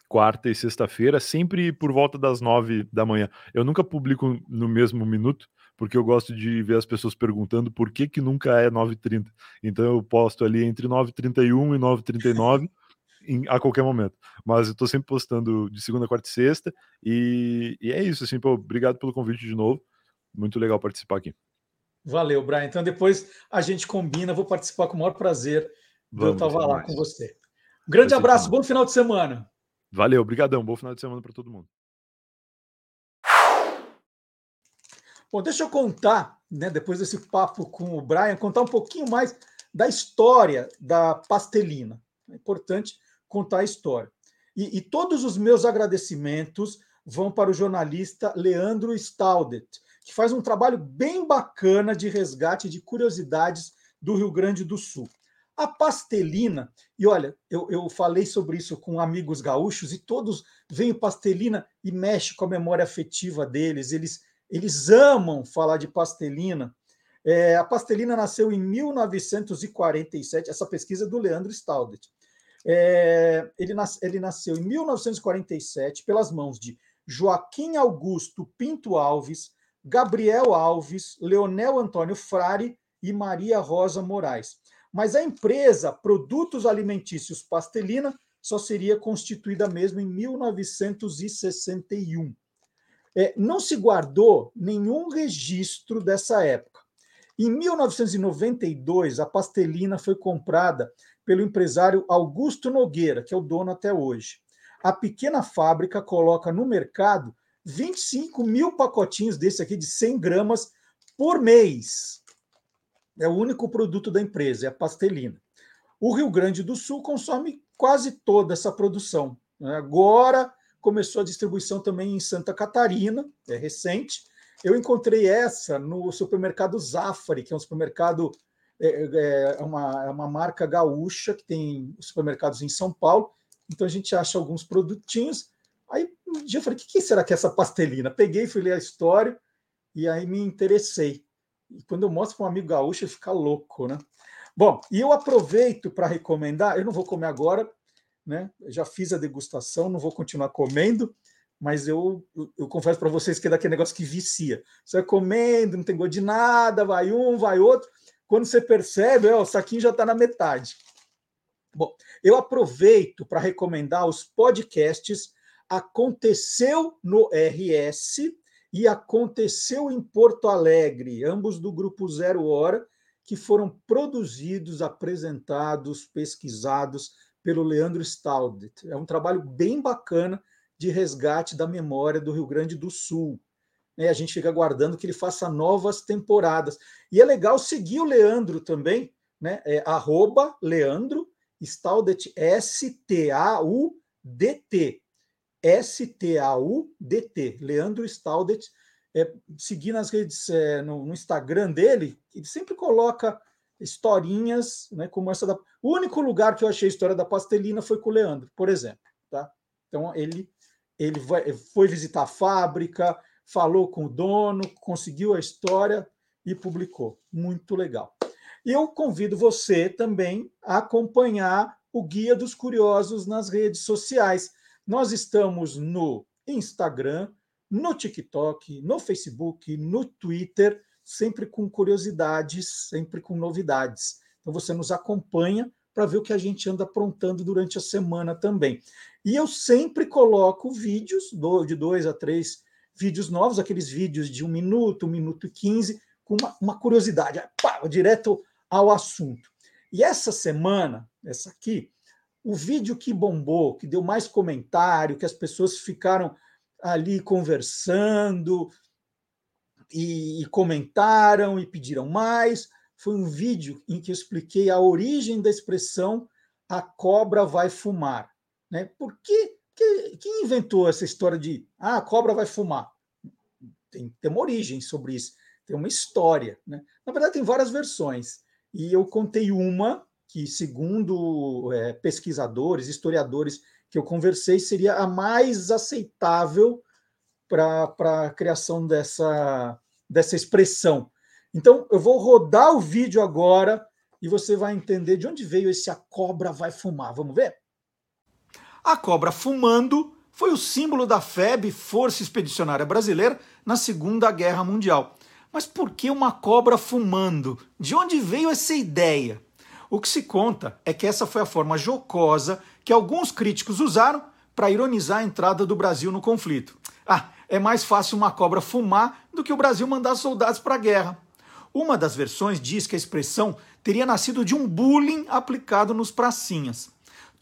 quarta e sexta-feira, sempre por volta das nove da manhã. Eu nunca publico no mesmo minuto, porque eu gosto de ver as pessoas perguntando por que, que nunca é 9h30. Então eu posto ali entre 9h31 e 9h39 em, a qualquer momento. Mas eu tô sempre postando de segunda, quarta e sexta. E, e é isso, assim, pô, obrigado pelo convite de novo. Muito legal participar aqui. Valeu, Brian. Então depois a gente combina, vou participar com o maior prazer. Vamos, eu estava lá mais. com você. Um grande abraço, bom final de semana. Valeu, obrigadão. Bom final de semana para todo mundo. Bom, deixa eu contar, né, depois desse papo com o Brian, contar um pouquinho mais da história da pastelina. É importante contar a história. E, e todos os meus agradecimentos vão para o jornalista Leandro Staudet, que faz um trabalho bem bacana de resgate de curiosidades do Rio Grande do Sul. A pastelina, e olha, eu, eu falei sobre isso com amigos gaúchos e todos veem pastelina e mexe com a memória afetiva deles, eles, eles amam falar de pastelina. É, a pastelina nasceu em 1947, essa pesquisa é do Leandro Staudet. É, ele, nas, ele nasceu em 1947 pelas mãos de Joaquim Augusto Pinto Alves, Gabriel Alves, Leonel Antônio Frari e Maria Rosa Moraes. Mas a empresa Produtos Alimentícios Pastelina só seria constituída mesmo em 1961. É, não se guardou nenhum registro dessa época. Em 1992, a Pastelina foi comprada pelo empresário Augusto Nogueira, que é o dono até hoje. A pequena fábrica coloca no mercado 25 mil pacotinhos desse aqui de 100 gramas por mês. É o único produto da empresa, é a pastelina. O Rio Grande do Sul consome quase toda essa produção. Né? Agora começou a distribuição também em Santa Catarina, é recente. Eu encontrei essa no supermercado Zafari, que é um supermercado é, é, é, uma, é uma marca gaúcha que tem supermercados em São Paulo. Então a gente acha alguns produtinhos. Aí um dia eu falei: o que, que será que é essa pastelina? Peguei, fui ler a história e aí me interessei. E quando eu mostro para um amigo gaúcho, ele fica louco, né? Bom, e eu aproveito para recomendar. Eu não vou comer agora, né? Eu já fiz a degustação, não vou continuar comendo, mas eu, eu, eu confesso para vocês que é daquele negócio que vicia. Você vai comendo, não tem gosto de nada, vai um, vai outro. Quando você percebe, ó, o saquinho já está na metade. Bom, eu aproveito para recomendar os podcasts Aconteceu no RS e Aconteceu em Porto Alegre, ambos do grupo Zero Hora, que foram produzidos, apresentados, pesquisados pelo Leandro Staudet. É um trabalho bem bacana de resgate da memória do Rio Grande do Sul né, a gente fica aguardando que ele faça novas temporadas. E é legal seguir o Leandro também, né? É arroba Leandro Staudet, S-T-A-U-D-T. S-T-A-U-D-T. Leandro Staudet. É, seguir nas redes, é, no, no, Instagram dele, ele sempre coloca historinhas, né, como essa da. O único lugar que eu achei a história da pastelina foi com o Leandro, por exemplo. Tá? Então ele, ele foi visitar a fábrica, falou com o dono, conseguiu a história e publicou. Muito legal. E eu convido você também a acompanhar o Guia dos Curiosos nas redes sociais. Nós estamos no Instagram, no TikTok, no Facebook, no Twitter, sempre com curiosidades, sempre com novidades. Então você nos acompanha para ver o que a gente anda aprontando durante a semana também. E eu sempre coloco vídeos de dois a três vídeos novos, aqueles vídeos de um minuto, um minuto e quinze, com uma, uma curiosidade, pá, direto ao assunto. E essa semana, essa aqui, o vídeo que bombou, que deu mais comentário, que as pessoas ficaram ali conversando e, e comentaram e pediram mais, foi um vídeo em que expliquei a origem da expressão a cobra vai fumar. Né? Por que, que, quem inventou essa história de ah, a cobra vai fumar? Tem, tem uma origem sobre isso, tem uma história. Né? Na verdade, tem várias versões. E eu contei uma que, segundo é, pesquisadores, historiadores que eu conversei, seria a mais aceitável para a criação dessa, dessa expressão. Então, eu vou rodar o vídeo agora e você vai entender de onde veio esse a cobra vai fumar. Vamos ver? A cobra fumando foi o símbolo da FEB, Força Expedicionária Brasileira, na Segunda Guerra Mundial. Mas por que uma cobra fumando? De onde veio essa ideia? O que se conta é que essa foi a forma jocosa que alguns críticos usaram para ironizar a entrada do Brasil no conflito. Ah, é mais fácil uma cobra fumar do que o Brasil mandar soldados para a guerra. Uma das versões diz que a expressão teria nascido de um bullying aplicado nos pracinhas.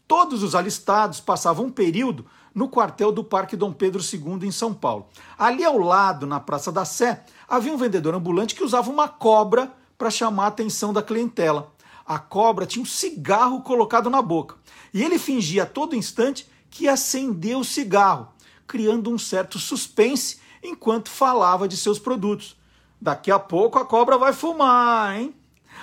Todos os alistados passavam um período no quartel do Parque Dom Pedro II, em São Paulo. Ali ao lado, na Praça da Sé, havia um vendedor ambulante que usava uma cobra para chamar a atenção da clientela. A cobra tinha um cigarro colocado na boca e ele fingia a todo instante que acendeu o cigarro, criando um certo suspense enquanto falava de seus produtos. Daqui a pouco a cobra vai fumar, hein?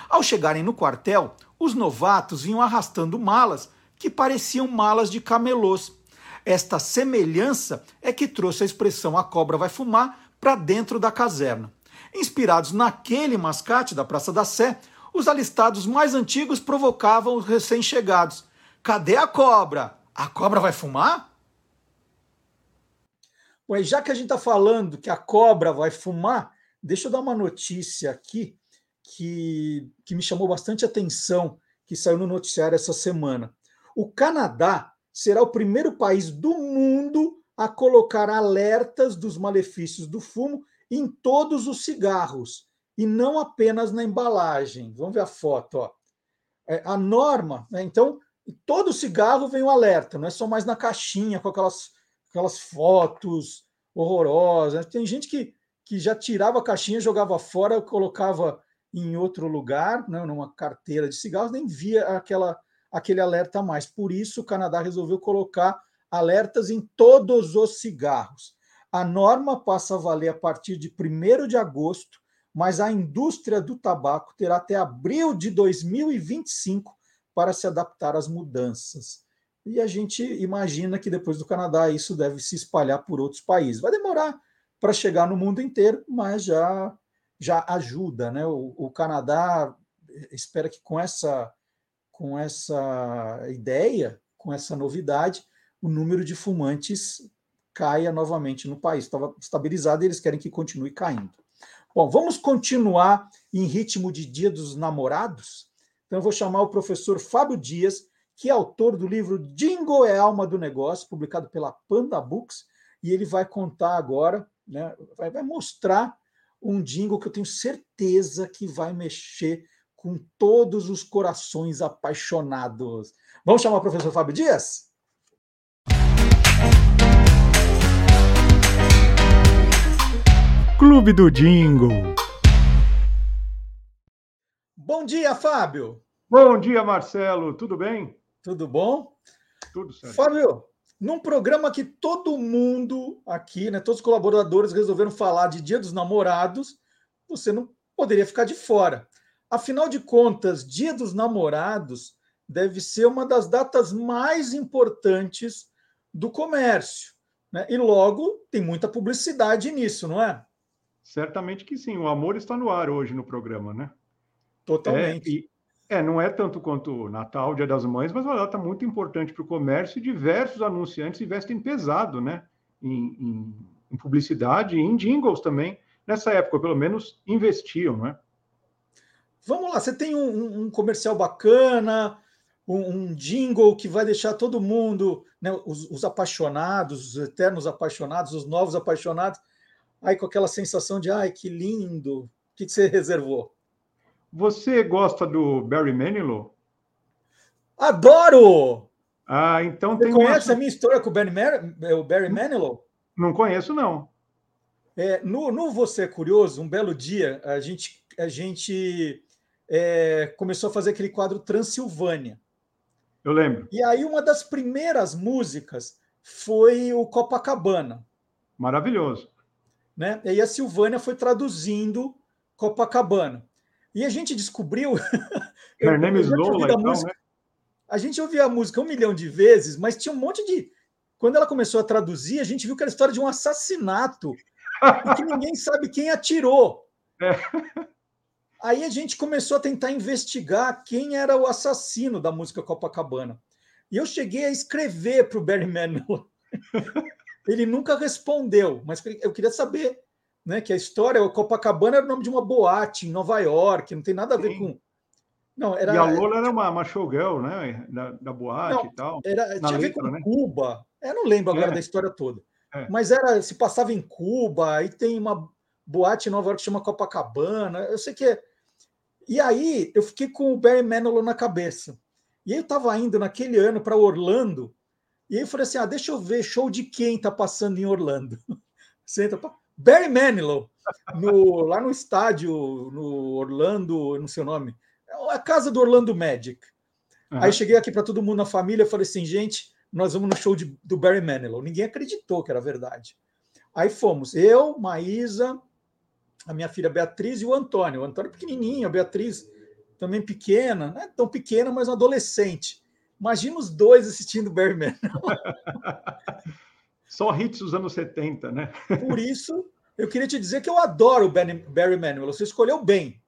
Ao chegarem no quartel, os novatos vinham arrastando malas que pareciam malas de camelôs. Esta semelhança é que trouxe a expressão a cobra vai fumar para dentro da caserna. Inspirados naquele mascate da Praça da Sé, os alistados mais antigos provocavam os recém-chegados. Cadê a cobra? A cobra vai fumar? Pois já que a gente está falando que a cobra vai fumar, Deixa eu dar uma notícia aqui que, que me chamou bastante atenção, que saiu no noticiário essa semana. O Canadá será o primeiro país do mundo a colocar alertas dos malefícios do fumo em todos os cigarros e não apenas na embalagem. Vamos ver a foto. Ó. É, a norma, né? então, todo cigarro vem o um alerta, não é só mais na caixinha com aquelas, aquelas fotos horrorosas. Tem gente que que já tirava a caixinha, jogava fora, colocava em outro lugar, né, numa carteira de cigarros, nem via aquela, aquele alerta mais. Por isso, o Canadá resolveu colocar alertas em todos os cigarros. A norma passa a valer a partir de 1 de agosto, mas a indústria do tabaco terá até abril de 2025 para se adaptar às mudanças. E a gente imagina que depois do Canadá isso deve se espalhar por outros países. Vai demorar para chegar no mundo inteiro, mas já, já ajuda. Né? O, o Canadá espera que com essa, com essa ideia, com essa novidade, o número de fumantes caia novamente no país. Estava estabilizado e eles querem que continue caindo. Bom, vamos continuar em ritmo de Dia dos Namorados? Então, eu vou chamar o professor Fábio Dias, que é autor do livro Jingle é Alma do Negócio, publicado pela Panda Books, e ele vai contar agora né? vai, vai mostrar um jingle que eu tenho certeza que vai mexer com todos os corações apaixonados. Vamos chamar o professor Fábio Dias? Clube do Jingle. Bom dia, Fábio. Bom dia, Marcelo. Tudo bem? Tudo bom? Tudo certo. Fábio, num programa que todo mundo aqui, né, todos os colaboradores resolveram falar de Dia dos Namorados, você não poderia ficar de fora. Afinal de contas, Dia dos Namorados deve ser uma das datas mais importantes do comércio. Né? E logo tem muita publicidade nisso, não é? Certamente que sim. O amor está no ar hoje no programa, né? Totalmente. É, e, é, não é tanto quanto Natal, Dia das Mães, mas é uma data muito importante para o comércio e diversos anunciantes investem pesado, né? Em, em, em publicidade e em jingles também. Nessa época, pelo menos, investiam, né? Vamos lá, você tem um, um comercial bacana, um, um, jingle que vai deixar todo mundo, né, os, os, apaixonados, os eternos apaixonados, os novos apaixonados, aí com aquela sensação de ai, que lindo. O que, que você reservou? Você gosta do Barry Manilow? Adoro! Ah, então você tem. conhece uma... a minha história com o Barry, Mar... o Barry Manilow? Não conheço, não. É, no, no Você é Curioso, um belo dia, a gente, a gente é, começou a fazer aquele quadro Transilvânia. Eu lembro. E aí, uma das primeiras músicas foi o Copacabana. Maravilhoso. Né? E aí a Silvânia foi traduzindo Copacabana. E a gente descobriu. Her name is Lola, então, música, né? A gente ouvia a música um milhão de vezes, mas tinha um monte de. Quando ela começou a traduzir, a gente viu que era a história de um assassinato e que ninguém sabe quem atirou. É. Aí a gente começou a tentar investigar quem era o assassino da música Copacabana. E eu cheguei a escrever para o Barry Manilow. Ele nunca respondeu, mas eu queria saber, né? Que a história, o Copacabana era o nome de uma boate em Nova York, não tem nada a ver Sim. com. Não, era, e a Lola era uma, uma showgirl, né? Da, da boate não, e tal. Era, tinha a ver com né? Cuba. Eu não lembro agora é. da história toda. É. Mas era, se passava em Cuba, aí tem uma boate em Nova York que chama Copacabana. Eu sei que é e aí eu fiquei com o Barry Manilow na cabeça. E aí eu estava indo naquele ano para Orlando, e aí eu falei assim: ah, deixa eu ver show de quem está passando em Orlando. Senta pra... Barry Manilow, no, lá no estádio, no Orlando, não sei o nome, a casa do Orlando Magic. Uhum. Aí cheguei aqui para todo mundo na família, falei assim, gente, nós vamos no show de, do Barry Manilow. Ninguém acreditou que era verdade. Aí fomos, eu, Maísa, a minha filha Beatriz e o Antônio. O Antônio é pequenininho, a Beatriz também pequena, não é tão pequena, mas um adolescente. Imagina os dois assistindo Barry Manilow. Só hits dos anos 70, né? Por isso, eu queria te dizer que eu adoro o Barry Manilow. Você escolheu bem.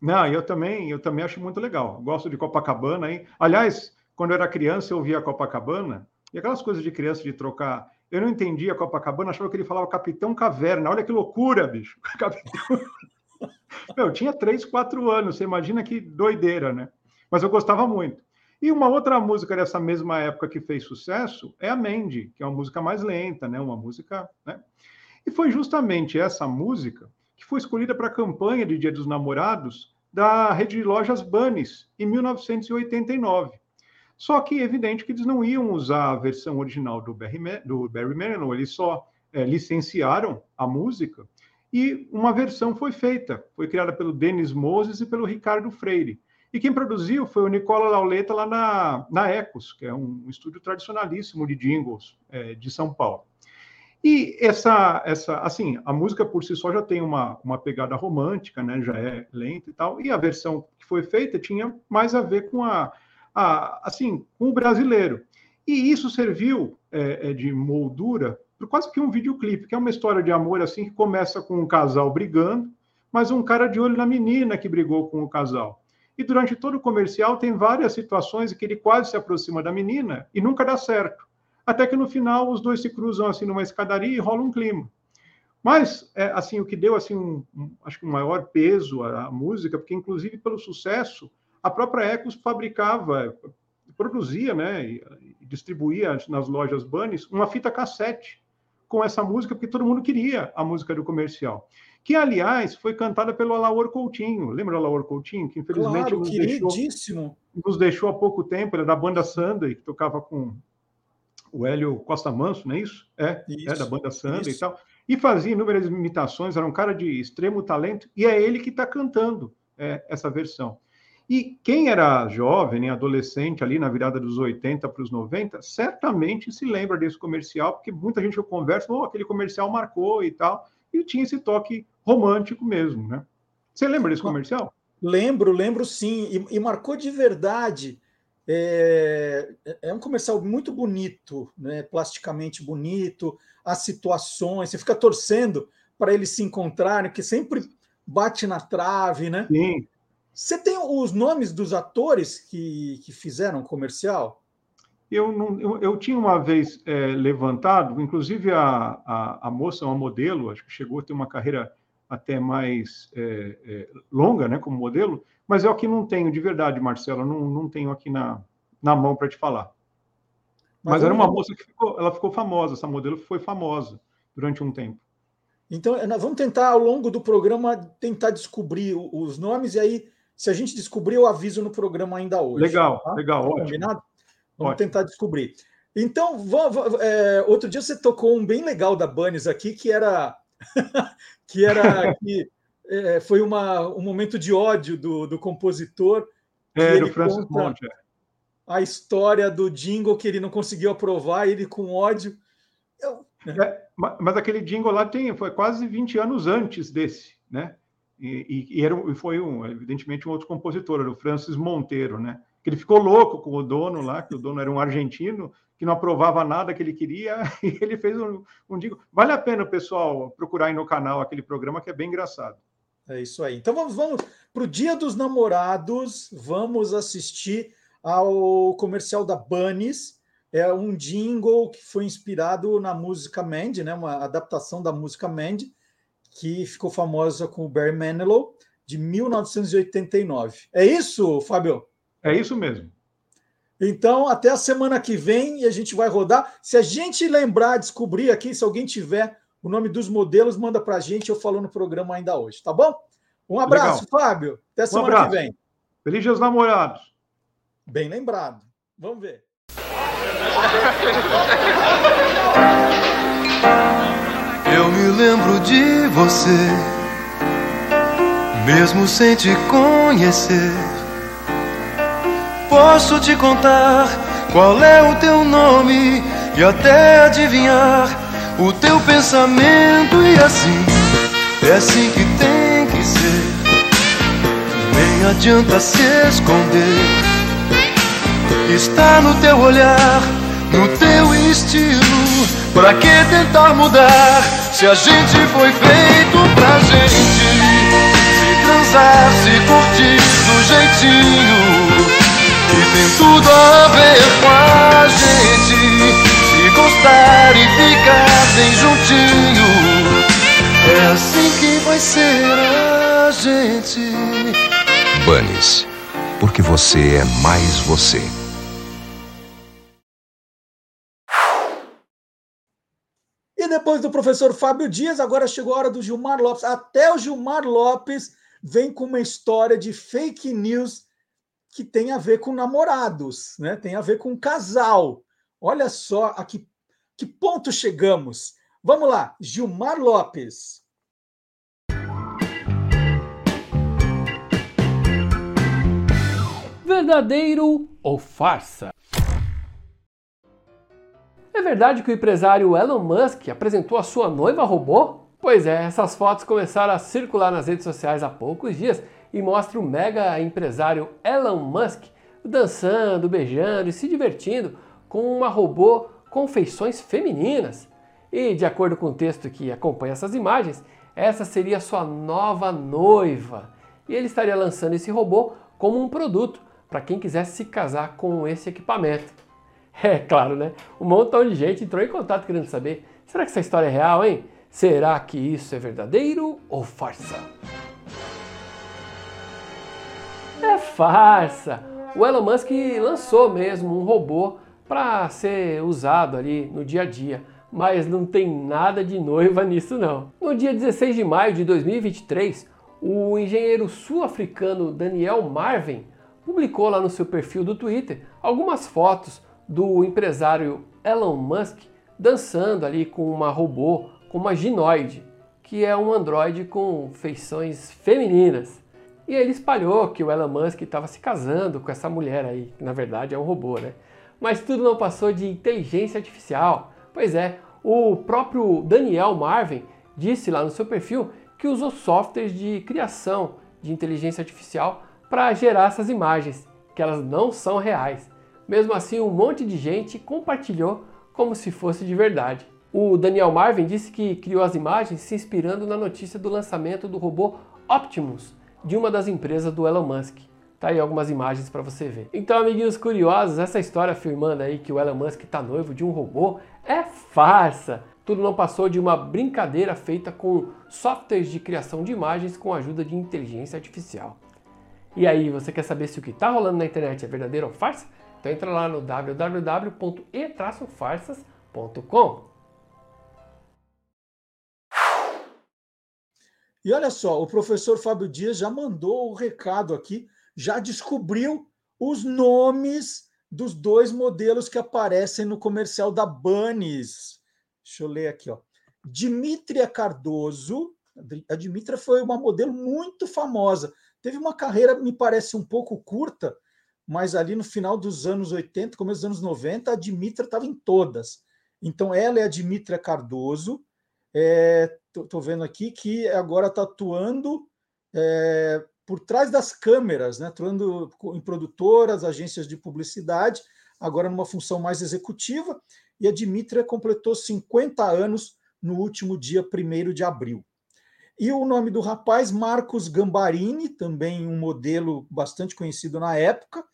Não, eu também, eu também acho muito legal. Gosto de Copacabana, hein? Aliás, quando eu era criança, eu via Copacabana e aquelas coisas de criança de trocar eu não entendia Copacabana, achava que ele falava Capitão Caverna. Olha que loucura, bicho. Capitão... Meu, tinha três, quatro anos. Você imagina que doideira, né? Mas eu gostava muito. E uma outra música dessa mesma época que fez sucesso é a Mandy, que é uma música mais lenta, né? Uma música, né? E foi justamente essa música que foi escolhida para a campanha de Dia dos Namorados da rede de lojas Bunnies em 1989. Só que é evidente que eles não iam usar a versão original do Barry, do Barry Manilow, eles só é, licenciaram a música e uma versão foi feita, foi criada pelo Denis Moses e pelo Ricardo Freire. E quem produziu foi o Nicola Lauleta lá na, na Ecos, que é um estúdio tradicionalíssimo de jingles é, de São Paulo. E essa, essa, assim, a música por si só já tem uma, uma pegada romântica, né? Já é lenta e tal. E a versão que foi feita tinha mais a ver com a a, assim, com o brasileiro. E isso serviu é, é, de moldura para quase que um videoclipe, que é uma história de amor assim que começa com um casal brigando, mas um cara de olho na menina que brigou com o casal. E durante todo o comercial tem várias situações em que ele quase se aproxima da menina e nunca dá certo. Até que no final os dois se cruzam assim numa escadaria e rola um clima. Mas é, assim o que deu assim um, um, acho que um maior peso à, à música, porque inclusive pelo sucesso a própria Ecos fabricava, produzia, né, e distribuía nas lojas Bunnies uma fita cassete com essa música, porque todo mundo queria a música do comercial. Que, aliás, foi cantada pelo Alaor Coutinho. Lembra do Alaor Coutinho? Que infelizmente claro, nos, deixou, nos deixou há pouco tempo. Ele é da banda Sunday, que tocava com o Hélio Costa Manso, não é isso? É, isso, é da banda Sunday e tal. E fazia inúmeras imitações, era um cara de extremo talento, e é ele que está cantando é, essa versão. E quem era jovem, adolescente, ali na virada dos 80 para os 90, certamente se lembra desse comercial, porque muita gente eu converso, oh, aquele comercial marcou e tal, e tinha esse toque romântico mesmo, né? Você lembra desse comercial? Lembro, lembro sim, e, e marcou de verdade. É, é, um comercial muito bonito, né? plasticamente bonito, as situações, você fica torcendo para eles se encontrarem, porque sempre bate na trave, né? Sim. Você tem os nomes dos atores que, que fizeram o comercial? Eu, não, eu, eu, tinha uma vez é, levantado, inclusive a, a, a, moça, uma modelo, acho que chegou a ter uma carreira até mais é, é, longa, né, como modelo, mas eu aqui não tenho, de verdade, Marcelo, não, não tenho aqui na, na mão para te falar. Mas, mas era uma moça que ficou, ela ficou famosa, essa modelo foi famosa durante um tempo. Então, nós vamos tentar, ao longo do programa, tentar descobrir os nomes, e aí, se a gente descobrir, eu aviso no programa ainda hoje. Legal, tá? legal, tá ótimo. Combinado? Vamos ótimo. tentar descobrir. Então, vamos, é, outro dia você tocou um bem legal da Bunnies aqui, que era que era que é, foi uma, um momento de ódio do, do compositor. É, do Francis Monte. É. A história do jingle que ele não conseguiu aprovar, ele com ódio. Eu... É, mas aquele jingle lá tem, foi quase 20 anos antes desse, né? E, e, e era, foi, um, evidentemente, um outro compositor, era o Francis Monteiro, né? Que ele ficou louco com o dono lá, que o dono era um argentino, que não aprovava nada que ele queria, e ele fez um, um jingle. Vale a pena, pessoal, procurar aí no canal aquele programa que é bem engraçado. É isso aí. Então vamos, vamos para o Dia dos Namorados, vamos assistir ao comercial da Bunnies. É um jingle que foi inspirado na música Mandy, né? uma adaptação da música Mandy, que ficou famosa com o Barry Manilow, de 1989. É isso, Fábio? É isso mesmo. Então, até a semana que vem e a gente vai rodar. Se a gente lembrar, descobrir aqui, se alguém tiver o nome dos modelos, manda para a gente, eu falo no programa ainda hoje, tá bom? Um abraço, Legal. Fábio. Até semana um que vem. Feliz Dias Namorados. Bem lembrado. Vamos ver. Eu me lembro de você, mesmo sem te conhecer. Posso te contar qual é o teu nome e até adivinhar o teu pensamento e assim é assim que tem que ser. Nem adianta se esconder. Está no teu olhar, no teu estilo. Pra que tentar mudar se a gente foi feito pra gente se transar, se curtir do jeitinho que tem tudo a ver com a gente gostar e ficar bem juntinho. É assim que vai ser a gente. Bunnies, porque você é mais você. E depois do professor Fábio Dias, agora chegou a hora do Gilmar Lopes. Até o Gilmar Lopes vem com uma história de fake news que tem a ver com namorados, né? Tem a ver com casal. Olha só a que, que ponto chegamos. Vamos lá, Gilmar Lopes. Verdadeiro ou farsa? É verdade que o empresário Elon Musk apresentou a sua noiva robô? Pois é, essas fotos começaram a circular nas redes sociais há poucos dias e mostram o mega empresário Elon Musk dançando, beijando e se divertindo com uma robô com feições femininas. E, de acordo com o texto que acompanha essas imagens, essa seria sua nova noiva. E ele estaria lançando esse robô como um produto para quem quisesse se casar com esse equipamento. É claro, né? Um montão de gente entrou em contato querendo saber: será que essa história é real, hein? Será que isso é verdadeiro ou farsa? É farsa! O Elon Musk lançou mesmo um robô para ser usado ali no dia a dia, mas não tem nada de noiva nisso não. No dia 16 de maio de 2023, o engenheiro sul-africano Daniel Marvin publicou lá no seu perfil do Twitter algumas fotos do empresário Elon Musk dançando ali com uma robô, com uma ginoide, que é um androide com feições femininas. E ele espalhou que o Elon Musk estava se casando com essa mulher aí, que na verdade é um robô, né? Mas tudo não passou de inteligência artificial. Pois é, o próprio Daniel Marvin disse lá no seu perfil que usou softwares de criação de inteligência artificial para gerar essas imagens, que elas não são reais. Mesmo assim, um monte de gente compartilhou como se fosse de verdade. O Daniel Marvin disse que criou as imagens se inspirando na notícia do lançamento do robô Optimus de uma das empresas do Elon Musk. Tá aí algumas imagens para você ver. Então, amiguinhos curiosos, essa história afirmando aí que o Elon Musk está noivo de um robô é farsa. Tudo não passou de uma brincadeira feita com softwares de criação de imagens com a ajuda de inteligência artificial. E aí, você quer saber se o que está rolando na internet é verdadeiro ou farsa? Então entra lá no www.e-farsas.com. E olha só, o professor Fábio Dias já mandou o recado aqui, já descobriu os nomes dos dois modelos que aparecem no comercial da Bunnies. Deixa eu ler aqui, ó. Dimitria Cardoso. A Dimitria foi uma modelo muito famosa. Teve uma carreira, me parece, um pouco curta, mas ali no final dos anos 80, começo dos anos 90, a Dimitra estava em todas. Então, ela é a Dimitra Cardoso. Estou é, vendo aqui que agora está atuando é, por trás das câmeras, né, atuando em produtoras, agências de publicidade, agora numa função mais executiva. E a Dimitra completou 50 anos no último dia 1 de abril. E o nome do rapaz, Marcos Gambarini, também um modelo bastante conhecido na época,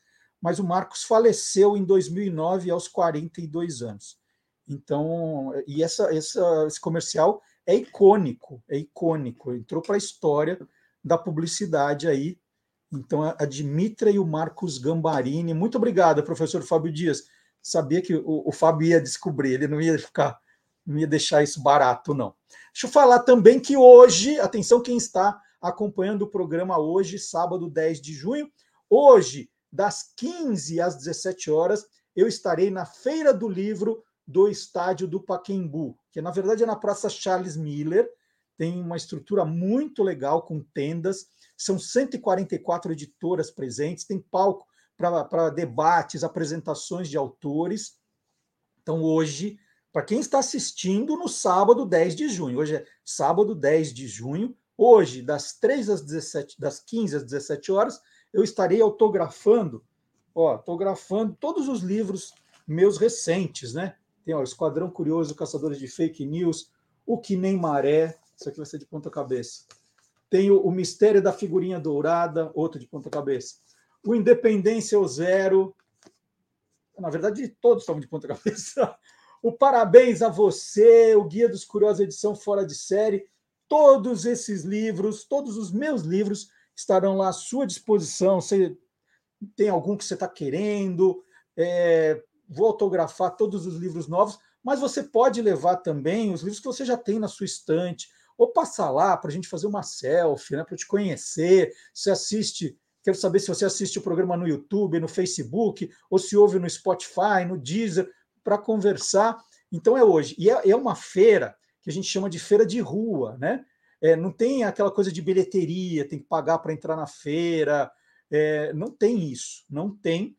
mas o Marcos faleceu em 2009 aos 42 anos. Então, e essa, essa, esse comercial é icônico, é icônico, entrou para a história da publicidade aí. Então, a Dimitra e o Marcos Gambarini. Muito obrigado, professor Fábio Dias. Sabia que o, o Fábio ia descobrir, ele não ia ficar, não ia deixar isso barato, não. Deixa eu falar também que hoje, atenção quem está acompanhando o programa hoje, sábado 10 de junho, hoje das 15 às 17 horas, eu estarei na Feira do Livro do Estádio do Paquembu, que na verdade é na Praça Charles Miller. Tem uma estrutura muito legal com tendas, são 144 editoras presentes, tem palco para debates, apresentações de autores. Então, hoje, para quem está assistindo no sábado 10 de junho, hoje é sábado 10 de junho, hoje, das 3 às 17, das 15 às 17 horas, eu estarei autografando, ó, autografando todos os livros meus recentes, né? Tem ó, Esquadrão Curioso, Caçadores de Fake News, O Que Nem Maré, isso aqui vai ser de ponta cabeça. Tem o, o Mistério da Figurinha Dourada, outro de ponta cabeça. O Independência ou Zero, na verdade todos estão de ponta cabeça. O Parabéns a Você, o Guia dos Curiosos, edição fora de série, todos esses livros, todos os meus livros estarão lá à sua disposição. Você tem algum que você está querendo? É, vou autografar todos os livros novos, mas você pode levar também os livros que você já tem na sua estante, ou passar lá para a gente fazer uma selfie, né, para te conhecer. Você assiste, quero saber se você assiste o programa no YouTube, no Facebook, ou se ouve no Spotify, no Deezer, para conversar. Então é hoje. E é, é uma feira que a gente chama de feira de rua, né? É, não tem aquela coisa de bilheteria, tem que pagar para entrar na feira. É, não tem isso, não tem.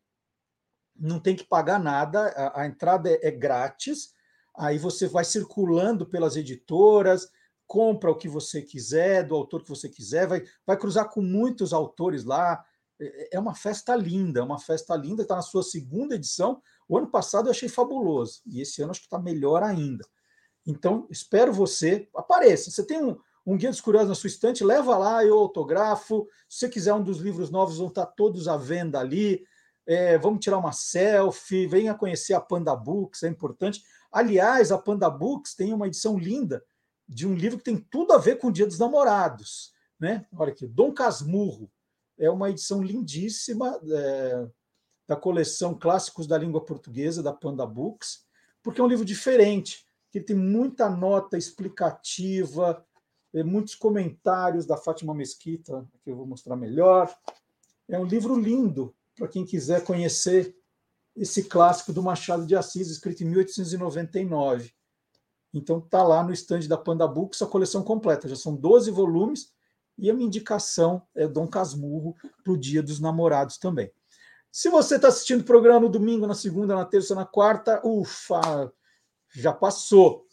Não tem que pagar nada, a, a entrada é, é grátis. Aí você vai circulando pelas editoras, compra o que você quiser, do autor que você quiser, vai, vai cruzar com muitos autores lá. É, é uma festa linda, é uma festa linda, está na sua segunda edição. O ano passado eu achei fabuloso, e esse ano acho que está melhor ainda. Então, espero você. Apareça. Você tem um, um Guia dos Curiosos na sua estante, leva lá, eu autografo. Se você quiser um dos livros novos, vão estar todos à venda ali. É, vamos tirar uma selfie, venha conhecer a Panda Books, é importante. Aliás, a Panda Books tem uma edição linda de um livro que tem tudo a ver com o Dia dos Namorados. Né? Olha aqui, Dom Casmurro. É uma edição lindíssima é, da coleção Clássicos da Língua Portuguesa, da Panda Books, porque é um livro diferente, que tem muita nota explicativa, muitos comentários da Fátima Mesquita, que eu vou mostrar melhor. É um livro lindo para quem quiser conhecer esse clássico do Machado de Assis, escrito em 1899. Então está lá no estande da Panda Books a coleção completa. Já são 12 volumes e a minha indicação é Dom Casmurro para o Dia dos Namorados também. Se você está assistindo o programa no domingo, na segunda, na terça, na quarta, ufa, já passou.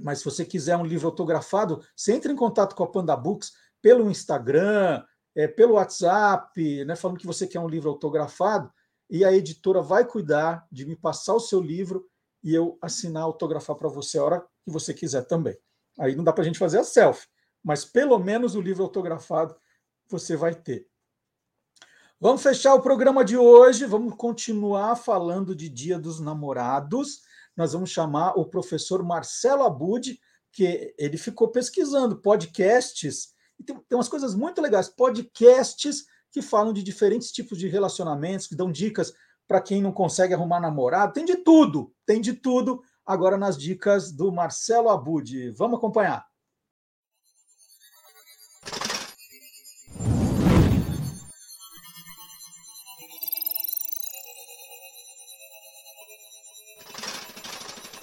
Mas se você quiser um livro autografado, você entra em contato com a Panda Books pelo Instagram, é, pelo WhatsApp, né, falando que você quer um livro autografado, e a editora vai cuidar de me passar o seu livro e eu assinar, autografar para você a hora que você quiser também. Aí não dá para a gente fazer a selfie, mas pelo menos o livro autografado você vai ter. Vamos fechar o programa de hoje, vamos continuar falando de Dia dos Namorados. Nós vamos chamar o professor Marcelo Abud, que ele ficou pesquisando podcasts, e tem, tem umas coisas muito legais, podcasts que falam de diferentes tipos de relacionamentos, que dão dicas para quem não consegue arrumar namorado, tem de tudo, tem de tudo agora nas dicas do Marcelo Abud. Vamos acompanhar.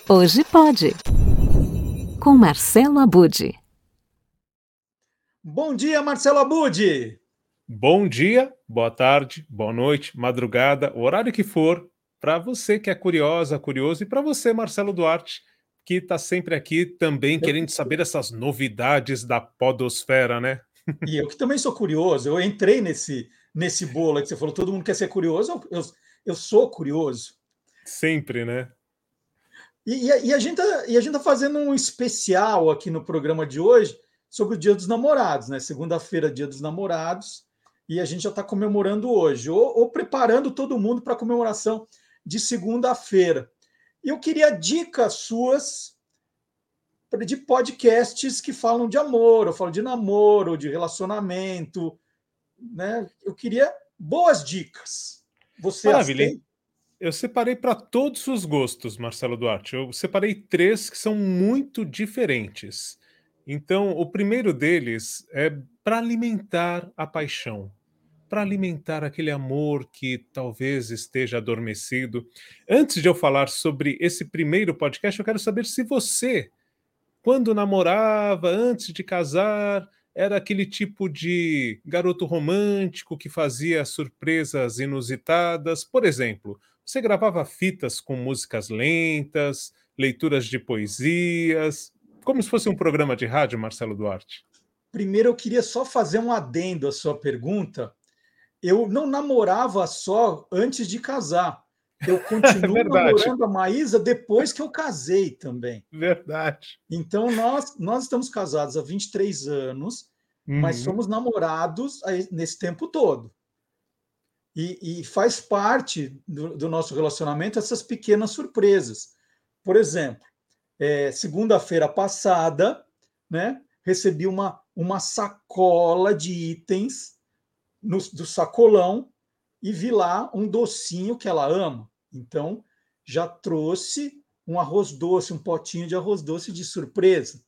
Hoje pode. Com Marcelo Abud. Bom dia, Marcelo Abud. Bom dia, boa tarde, boa noite, madrugada, o horário que for, para você que é curiosa, curioso, e para você, Marcelo Duarte, que está sempre aqui também querendo saber essas novidades da podosfera, né? E eu que também sou curioso, eu entrei nesse, nesse bolo que você falou, todo mundo quer ser curioso, eu, eu sou curioso. Sempre, né? E, e, a gente tá, e a gente está fazendo um especial aqui no programa de hoje sobre o Dia dos Namorados, né? Segunda-feira, Dia dos Namorados, e a gente já está comemorando hoje, ou, ou, preparando todo mundo para a comemoração de segunda-feira. E eu queria dicas suas de podcasts que falam de amor, ou falam de namoro, de relacionamento, né? Eu queria boas dicas. Você Maravilha. Eu separei para todos os gostos, Marcelo Duarte. Eu separei três que são muito diferentes. Então, o primeiro deles é para alimentar a paixão, para alimentar aquele amor que talvez esteja adormecido. Antes de eu falar sobre esse primeiro podcast, eu quero saber se você, quando namorava, antes de casar, era aquele tipo de garoto romântico que fazia surpresas inusitadas. Por exemplo, você gravava fitas com músicas lentas, leituras de poesias, como se fosse um programa de rádio, Marcelo Duarte. Primeiro, eu queria só fazer um adendo à sua pergunta. Eu não namorava só antes de casar. Eu continuo namorando a Maísa depois que eu casei também. Verdade. Então, nós, nós estamos casados há 23 anos, uhum. mas somos namorados nesse tempo todo. E, e faz parte do, do, nosso relacionamento essas pequenas surpresas. Por exemplo, é, segunda-feira passada, né, recebi uma, uma sacola de itens no, do sacolão e vi lá um docinho que ela ama. Então, já trouxe um arroz doce, um potinho de arroz doce de surpresa.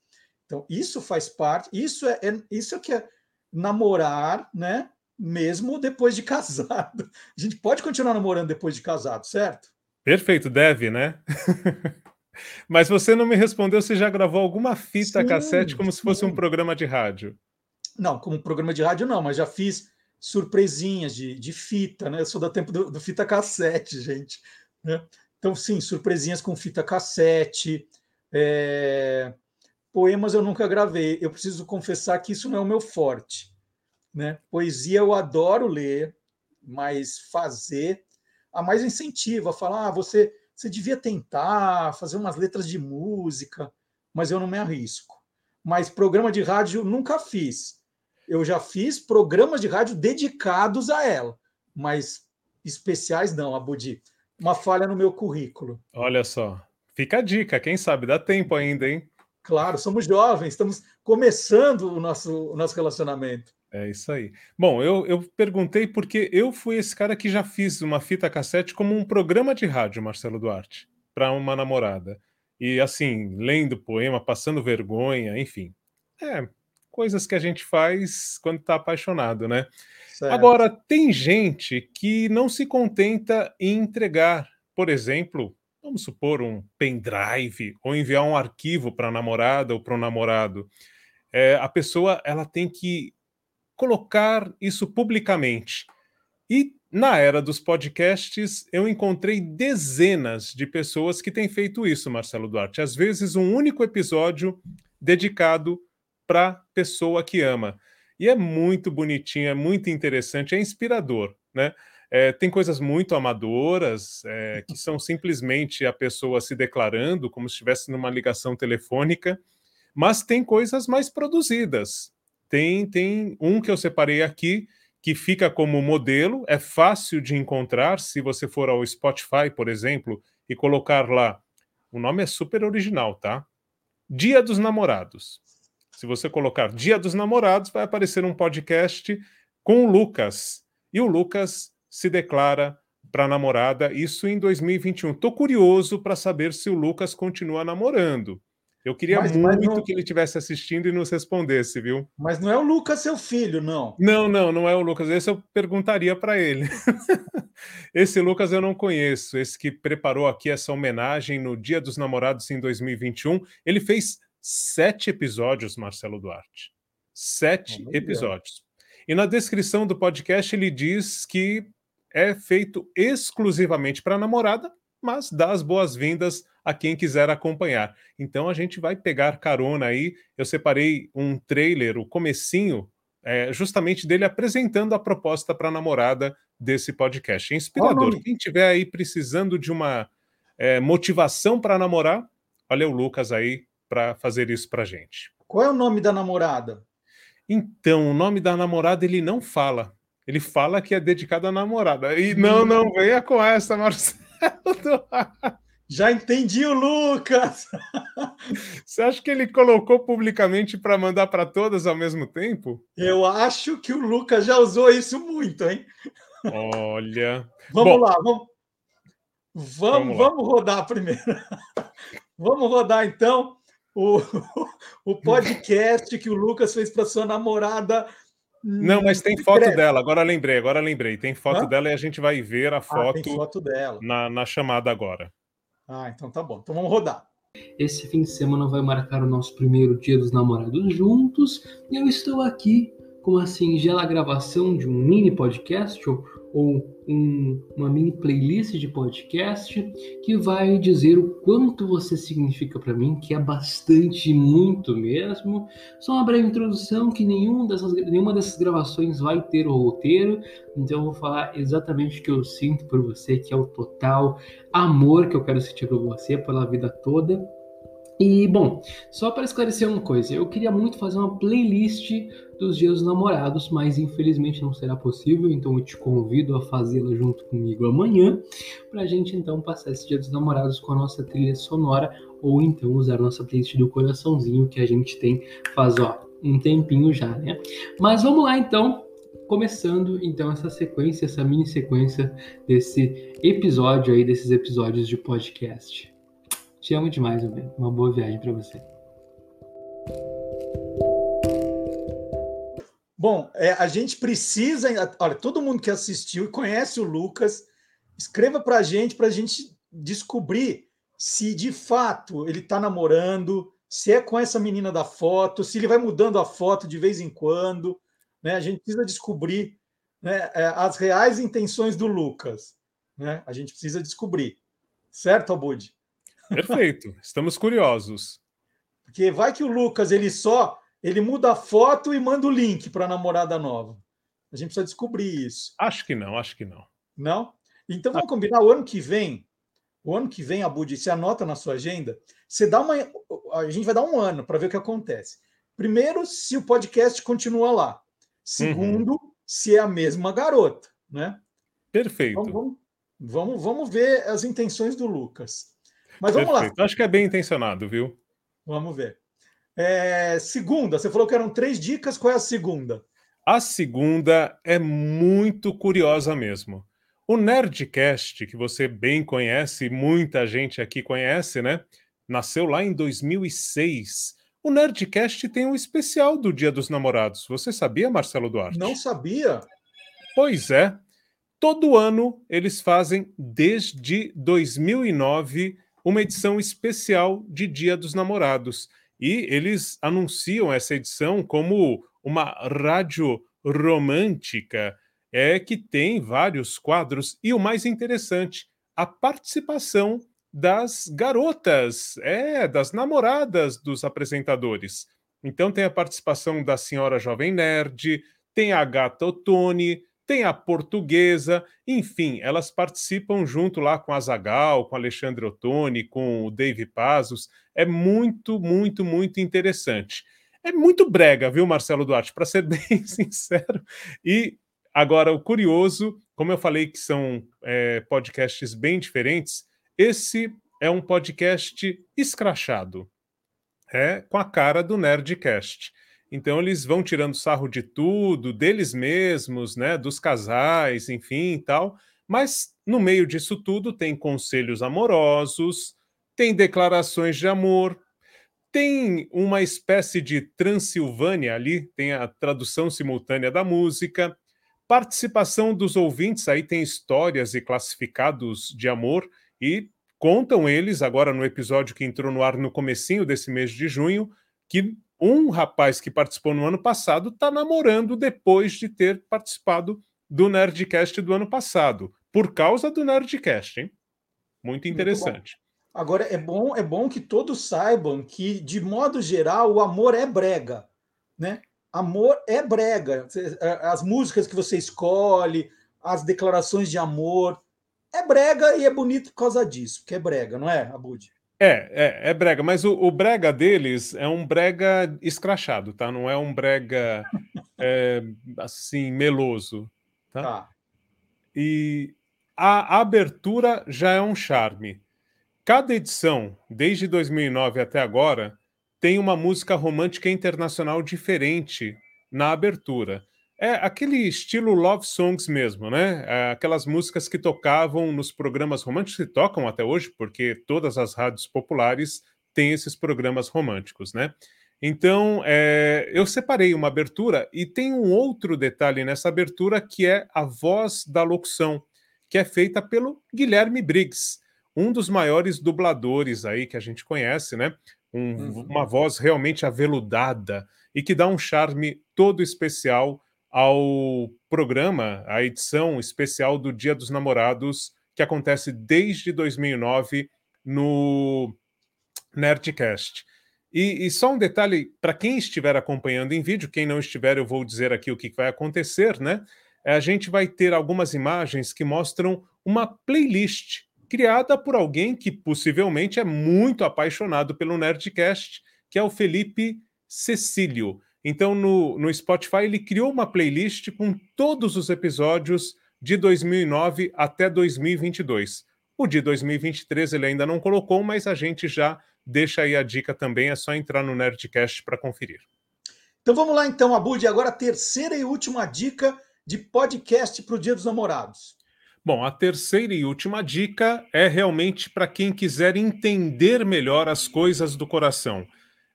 Então, isso faz parte, isso é, é isso é que é namorar, né? mesmo depois de casado. A gente pode continuar namorando depois de casado, certo? Perfeito, deve, né? Mas você não me respondeu se já gravou alguma fita sim, cassete como sim. se fosse um programa de rádio. Não, como programa de rádio não, mas já fiz surpresinhas de, de fita, né? Eu sou da tempo do, do fita cassete, gente. Né? Então, sim, surpresinhas com fita cassete. É... Poemas eu nunca gravei. Eu preciso confessar que isso não é o meu forte. Né? Poesia eu adoro ler, mas fazer a mais incentiva, falar, ah, você, você devia tentar fazer umas letras de música, mas eu não me arrisco. Mas programa de rádio nunca fiz. Eu já fiz programas de rádio dedicados a ela, mas especiais não, Abudi. Uma falha no meu currículo. Olha só. Fica a dica, quem sabe dá tempo ainda, hein? Claro, somos jovens, estamos começando o nosso, o nosso relacionamento. É isso aí. Bom, eu, eu perguntei porque eu fui esse cara que já fiz uma fita cassete como um programa de rádio, Marcelo Duarte, para uma namorada. E assim, lendo poema, passando vergonha, enfim. É, coisas que a gente faz quando está apaixonado, né? Certo. Agora, tem gente que não se contenta em entregar, por exemplo, vamos supor, um pendrive ou enviar um arquivo para a namorada ou para o namorado. É, a pessoa ela tem que colocar isso publicamente. E na era dos podcasts, eu encontrei dezenas de pessoas que têm feito isso, Marcelo Duarte. Às vezes, um único episódio dedicado para pessoa que ama. E é muito bonitinho, é muito interessante, é inspirador, né? É, tem coisas muito amadoras, é, que são simplesmente a pessoa se declarando como se estivesse numa ligação telefônica, mas tem coisas mais produzidas, tem, tem um que eu separei aqui que fica como modelo, é fácil de encontrar se você for ao Spotify, por exemplo, e colocar lá. O nome é super original, tá? Dia dos Namorados. Se você colocar Dia dos Namorados, vai aparecer um podcast com o Lucas. E o Lucas se declara para a namorada, isso em 2021. Tô curioso para saber se o Lucas continua namorando. Eu queria Mas- muito mas não- que ele estivesse assistindo e nos respondesse, viu? Mas não é o Lucas, seu filho, não. Não, não, não é o Lucas. Esse eu perguntaria para ele. Esse Lucas eu não conheço. Esse que preparou aqui essa homenagem no Dia dos Namorados em 2021. Ele fez sete episódios, Marcelo Duarte. Sete Olha. episódios. E na descrição do podcast ele diz que é feito exclusivamente para namorada, mas dá as boas-vindas a quem quiser acompanhar. Então a gente vai pegar carona aí. Eu separei um trailer, o comecinho, é, justamente dele apresentando a proposta para a namorada desse podcast. É inspirador. nome? Quem tiver aí precisando de uma é, motivação para namorar, olha o Lucas aí para fazer isso para gente. Qual é o nome da namorada? Então, o nome da namorada ele não fala. Ele fala que é dedicado à namorada. E não, não venha com essa, Marcelo. Já entendi o Lucas! Você acha que ele colocou publicamente para mandar para todas ao mesmo tempo? Eu acho que o Lucas já usou isso muito, hein? Olha. Vamos Bom. lá, vamos. Vamos, Vamos lá. vamos rodar primeiro. vamos rodar então o, o podcast que o Lucas fez para sua namorada. Não, mas tem foto dela. Agora lembrei, agora lembrei. Tem foto Hã? dela e a gente vai ver a Ah, foto, tem foto dela. Na, na chamada agora. Ah, então tá bom. Então vamos rodar. Esse fim de semana vai marcar o nosso primeiro dia dos namorados juntos e eu estou aqui com uma singela gravação de um mini podcast ou, ou um- uma mini playlist de podcast que vai dizer o quanto você significa para mim, que é bastante, muito mesmo. Só uma breve introdução que nenhum dessas, nenhuma dessas gravações vai ter o roteiro, então eu vou falar exatamente o que eu sinto por você, que é o total amor que eu quero sentir por você pela vida toda. E, bom, só para esclarecer uma coisa, eu queria muito fazer uma playlist dos Dias dos Namorados, mas infelizmente não será possível, então eu te convido a fazê-la junto comigo amanhã, para a gente então passar esse Dia dos Namorados com a nossa trilha sonora, ou então usar a nossa playlist do coraçãozinho que a gente tem faz, ó, um tempinho já, né? Mas vamos lá então, começando então essa sequência, essa mini sequência desse episódio aí, desses episódios de podcast. Te amo demais, meu bem. Uma boa viagem para você. Bom, é, a gente precisa. Olha, todo mundo que assistiu e conhece o Lucas, escreva para a gente, para a gente descobrir se de fato ele está namorando, se é com essa menina da foto, se ele vai mudando a foto de vez em quando. Né? A gente precisa descobrir né, é, as reais intenções do Lucas. Né? A gente precisa descobrir. Certo, Abud? Perfeito. Estamos curiosos. Porque vai que o Lucas ele só ele muda a foto e manda o link para a namorada nova. A gente precisa descobrir isso. Acho que não, acho que não. Não? Então vamos combinar o ano que vem. O ano que vem, Abud, você anota na sua agenda. Você dá uma. A gente vai dar um ano para ver o que acontece. Primeiro, se o podcast continua lá. Segundo, se é a mesma garota, né? Perfeito. Então, vamos, vamos, vamos ver as intenções do Lucas. Mas vamos lá. Perfeito. Acho que é bem intencionado, viu? Vamos ver. É, segunda, você falou que eram três dicas. Qual é a segunda? A segunda é muito curiosa mesmo. O Nerdcast, que você bem conhece, muita gente aqui conhece, né? Nasceu lá em 2006. O Nerdcast tem um especial do Dia dos Namorados. Você sabia, Marcelo Duarte? Não sabia. Pois é. Todo ano eles fazem, desde 2009, uma edição especial de Dia dos Namorados. E eles anunciam essa edição como uma rádio romântica, é que tem vários quadros e o mais interessante, a participação das garotas, é, das namoradas dos apresentadores. Então tem a participação da senhora Jovem Nerd, tem a gata Otone, tem a portuguesa, enfim, elas participam junto lá com a Zagal, com Alexandre Ottoni, com o Dave Pazos. É muito, muito, muito interessante. é muito brega, viu, Marcelo Duarte, para ser bem sincero. E agora, o curioso, como eu falei que são é, podcasts bem diferentes, esse é um podcast escrachado, é com a cara do Nerdcast. Então eles vão tirando sarro de tudo, deles mesmos, né, dos casais, enfim, e tal. Mas no meio disso tudo tem conselhos amorosos, tem declarações de amor, tem uma espécie de Transilvânia ali, tem a tradução simultânea da música, participação dos ouvintes, aí tem histórias e classificados de amor e contam eles agora no episódio que entrou no ar no comecinho desse mês de junho que um rapaz que participou no ano passado está namorando depois de ter participado do Nerdcast do ano passado, por causa do Nerdcast, hein? Muito interessante. Muito Agora é bom, é bom que todos saibam que, de modo geral, o amor é brega, né? Amor é brega. As músicas que você escolhe, as declarações de amor, é brega e é bonito por causa disso, porque é brega, não é, Abud? É, é, é brega, mas o, o, brega deles é um brega escrachado, tá? Não é um brega é, assim, meloso, tá? tá? E a, abertura já é um charme. Cada edição, desde 2009 até agora, tem uma música romântica internacional diferente na abertura. É aquele estilo love songs mesmo, né? É aquelas músicas que tocavam nos programas românticos, que tocam até hoje, porque todas as rádios populares têm esses programas românticos, né? Então, é, eu separei uma abertura e tem um outro detalhe nessa abertura que é a voz da locução, que é feita pelo Guilherme Briggs, um dos maiores dubladores aí que a gente conhece, né? Um, uhum. Uma voz realmente aveludada e que dá um charme todo especial ao programa, a edição especial do Dia dos Namorados, que acontece desde 2009 no Nerdcast. E, e só um detalhe, para quem estiver acompanhando em vídeo, quem não estiver, eu vou dizer aqui o que vai acontecer, né? A gente vai ter algumas imagens que mostram uma playlist criada por alguém que possivelmente é muito apaixonado pelo Nerdcast, que é o Felipe Cecílio. Então, no, no Spotify, ele criou uma playlist com todos os episódios de 2009 até 2022. O de 2023 ele ainda não colocou, mas a gente já deixa aí a dica também, é só entrar no Nerdcast para conferir. Então vamos lá então, Abud, agora a terceira e última dica de podcast para o Dia dos Namorados. Bom, a terceira e última dica é realmente para quem quiser entender melhor as coisas do coração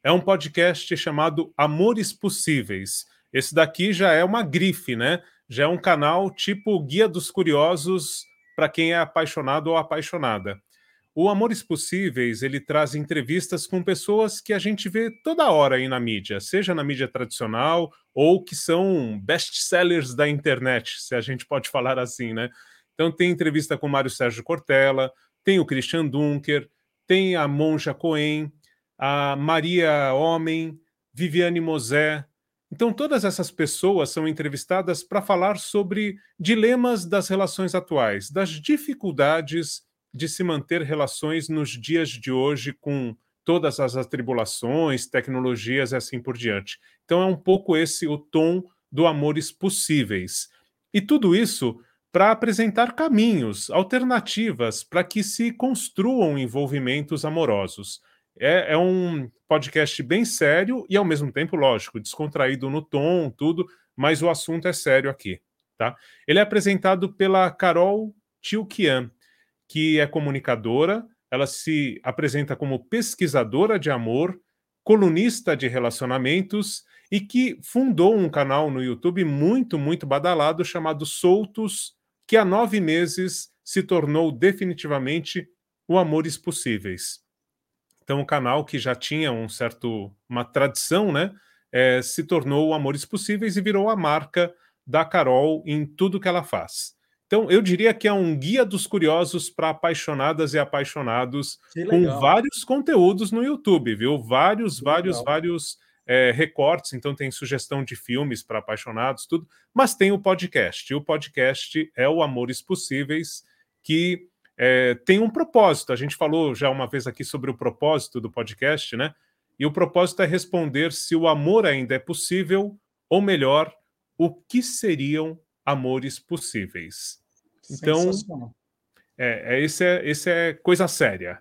é um podcast chamado Amores Possíveis. Esse daqui já é uma grife, né? Já é um canal tipo Guia dos Curiosos para quem é apaixonado ou apaixonada. O Amores Possíveis, ele traz entrevistas com pessoas que a gente vê toda hora aí na mídia, seja na mídia tradicional ou que são best-sellers da internet, se a gente pode falar assim, né? Então tem entrevista com Mário Sérgio Cortella, tem o Christian Dunker, tem a Monja Cohen, a Maria Homem, Viviane Mosé. Então, todas essas pessoas são entrevistadas para falar sobre dilemas das relações atuais, das dificuldades de se manter relações nos dias de hoje com todas as atribulações, tecnologias e assim por diante. Então, é um pouco esse o tom do Amores Possíveis. E tudo isso para apresentar caminhos, alternativas para que se construam envolvimentos amorosos. É, é, um podcast bem sério e, ao mesmo tempo, lógico, descontraído no tom, tudo, mas o assunto é sério aqui. Tá? Ele é apresentado pela Carol Tilkian, que é comunicadora, ela se apresenta como pesquisadora de amor, colunista de relacionamentos e que fundou um canal no YouTube muito, muito badalado chamado Soltos, que há nove meses se tornou definitivamente o Amores Possíveis. Então, o canal que já tinha um certo uma tradição, né, é, se tornou Amores Possíveis e virou a marca da Carol em tudo que ela faz. Então, eu diria que é um guia dos curiosos para apaixonadas e apaixonados, com vários conteúdos no YouTube, viu? Vários, que vários, legal. vários é, recortes. Então, tem sugestão de filmes para apaixonados, tudo. Mas tem o podcast. E o podcast é o Amores Possíveis, que é, tem um propósito. A gente falou já uma vez aqui sobre o propósito do podcast, né? E o propósito é responder se o amor ainda é possível, ou melhor, o que seriam amores possíveis. Então, é, é, esse, é, esse é coisa séria.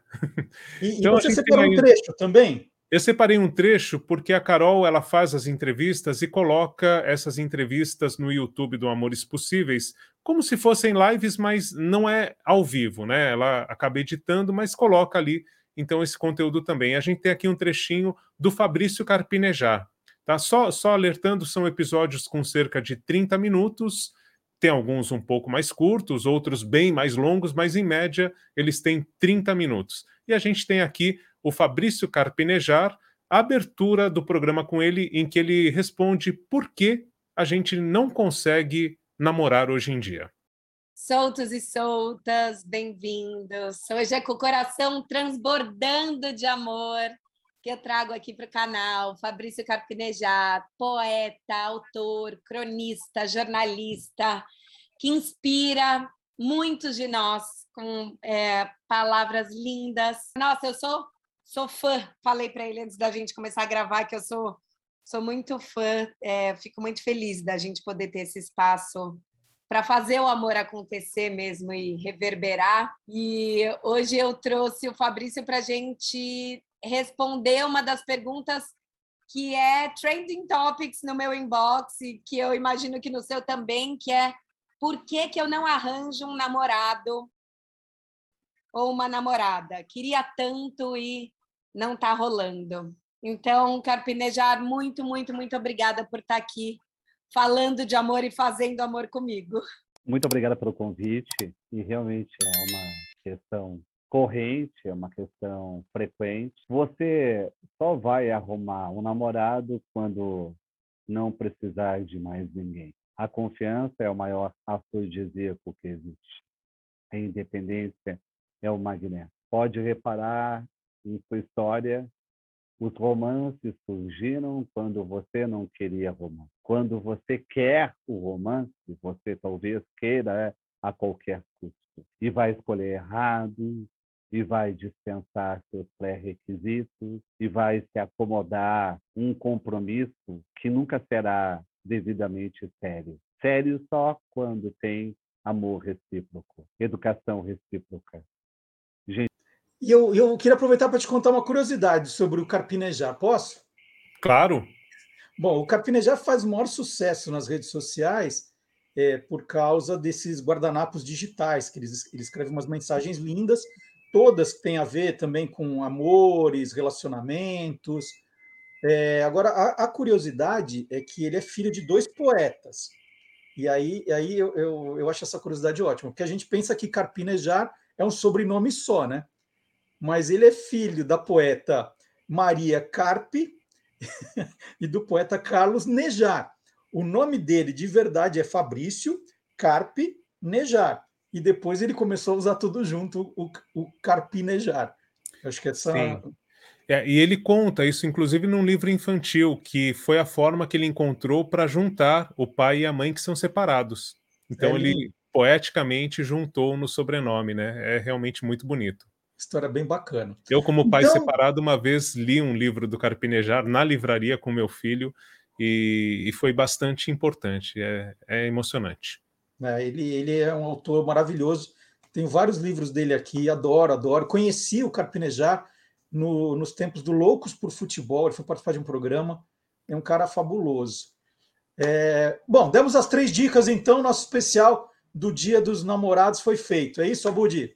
E, então, e você separou um trecho também? Eu separei um trecho porque a Carol ela faz as entrevistas e coloca essas entrevistas no YouTube do Amores Possíveis como se fossem lives, mas não é ao vivo, né? Ela acaba editando, mas coloca ali então esse conteúdo também. A gente tem aqui um trechinho do Fabrício Carpinejar, tá? Só, só alertando, são episódios com cerca de 30 minutos. Tem alguns um pouco mais curtos, outros bem mais longos, mas em média eles têm 30 minutos. E a gente tem aqui o Fabrício Carpinejar, a abertura do programa com ele, em que ele responde por que a gente não consegue namorar hoje em dia. Soltos e soltas, bem-vindos. Hoje é com o coração transbordando de amor que eu trago aqui para o canal. Fabrício Carpinejar, poeta, autor, cronista, jornalista, que inspira muitos de nós com é, palavras lindas. Nossa, eu sou sou fã. Falei para ele antes da gente começar a gravar que eu sou sou muito fã. É, fico muito feliz da gente poder ter esse espaço para fazer o amor acontecer mesmo e reverberar. E hoje eu trouxe o Fabrício para a gente responder uma das perguntas que é trending topics no meu inbox e que eu imagino que no seu também, que é por que, que eu não arranjo um namorado ou uma namorada? Queria tanto e não está rolando. Então, Carpinejar, muito, muito, muito obrigada por estar tá aqui falando de amor e fazendo amor comigo. Muito obrigada pelo convite. E realmente é uma questão corrente, é uma questão frequente. Você só vai arrumar um namorado quando não precisar de mais ninguém. A confiança é o maior afrodisíaco que existe. A independência é o magnético. Pode reparar em sua história, os romances surgiram quando você não queria romance. Quando você quer o romance, você talvez queira a qualquer custo. E vai escolher errado, e vai dispensar seus pré-requisitos, e vai se acomodar um compromisso que nunca será devidamente sério. Sério só quando tem amor recíproco, educação recíproca. E eu, eu queria aproveitar para te contar uma curiosidade sobre o Carpinejar. Posso? Claro. Bom, o Carpinejar faz o maior sucesso nas redes sociais é, por causa desses guardanapos digitais, que eles, ele escreve umas mensagens lindas, todas que têm a ver também com amores, relacionamentos. É, agora, a, a, curiosidade é que ele é filho de dois poetas. E aí, aí eu, eu, eu acho essa curiosidade ótima, porque a gente pensa que Carpinejar é um sobrenome só, né? Mas ele é filho da poeta Maria Carpe e do poeta Carlos Nejar. O nome dele de verdade é Fabrício Carpe Nejar. E depois ele começou a usar tudo junto, o, o Carpinejar. Acho que essa. Sim. É, e ele conta isso, inclusive, num livro infantil, que foi a forma que ele encontrou para juntar o pai e a mãe que são separados. Então, é ele poeticamente juntou no sobrenome, né? É realmente muito bonito. História bem bacana. Eu, como pai então... separado, uma vez li um livro do Carpinejar na livraria com meu filho e, e foi bastante importante, é, é emocionante. É, ele, ele é um autor maravilhoso. Tenho vários livros dele aqui, adoro, adoro. Conheci o Carpinejar no, nos tempos do Loucos por Futebol, ele foi participar de um programa. É um cara fabuloso. É, bom, demos as três dicas, então. Nosso especial do Dia dos Namorados foi feito. É isso, Abudi?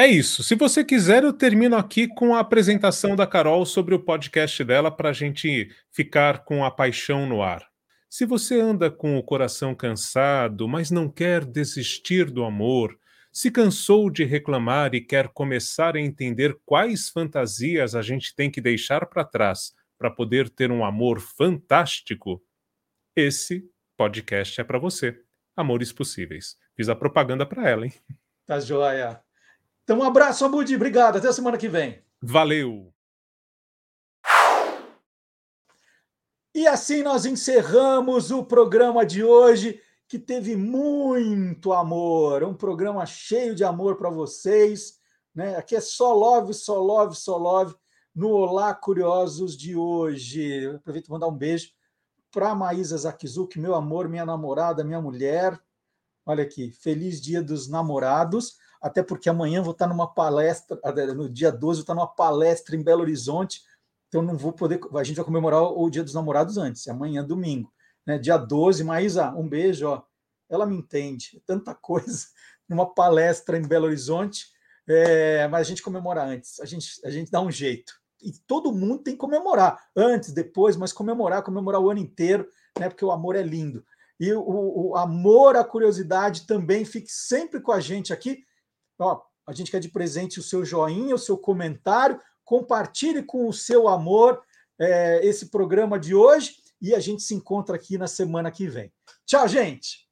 É isso. Se você quiser, eu termino aqui com a apresentação da Carol sobre o podcast dela para a gente ficar com a paixão no ar. Se você anda com o coração cansado, mas não quer desistir do amor, se cansou de reclamar e quer começar a entender quais fantasias a gente tem que deixar para trás para poder ter um amor fantástico, esse podcast é para você. Amores Possíveis. Fiz a propaganda para ela, hein? Tá joia. Então, um abraço, Abudi. Obrigado. Até a semana que vem. Valeu. E assim nós encerramos o programa de hoje, que teve muito amor. Um programa cheio de amor para vocês. Né? Aqui é só love, só love, só love. no Olá Curiosos de hoje. aproveito para mandar um beijo para Maísa Zakizuki, meu amor, minha namorada, minha mulher. Olha aqui, feliz dia dos namorados, até porque amanhã vou estar numa palestra, no dia 12, vou estar numa palestra em Belo Horizonte, então não vou poder, a gente vai comemorar o dia dos namorados antes, amanhã, domingo, né? Dia 12, Maísa, um beijo, ó. Ela me entende, é tanta coisa, numa palestra em Belo Horizonte, é, mas a gente comemora antes, a gente, a gente dá um jeito e todo mundo tem que comemorar, antes, depois, mas comemorar, comemorar o ano inteiro, né? Porque o amor é lindo. E o, o amor, a curiosidade também fique sempre com a gente aqui. Ó, a gente quer de presente o seu joinha, o seu comentário, compartilhe com o seu amor é, esse programa de hoje e a gente se encontra aqui na semana que vem. Tchau, gente!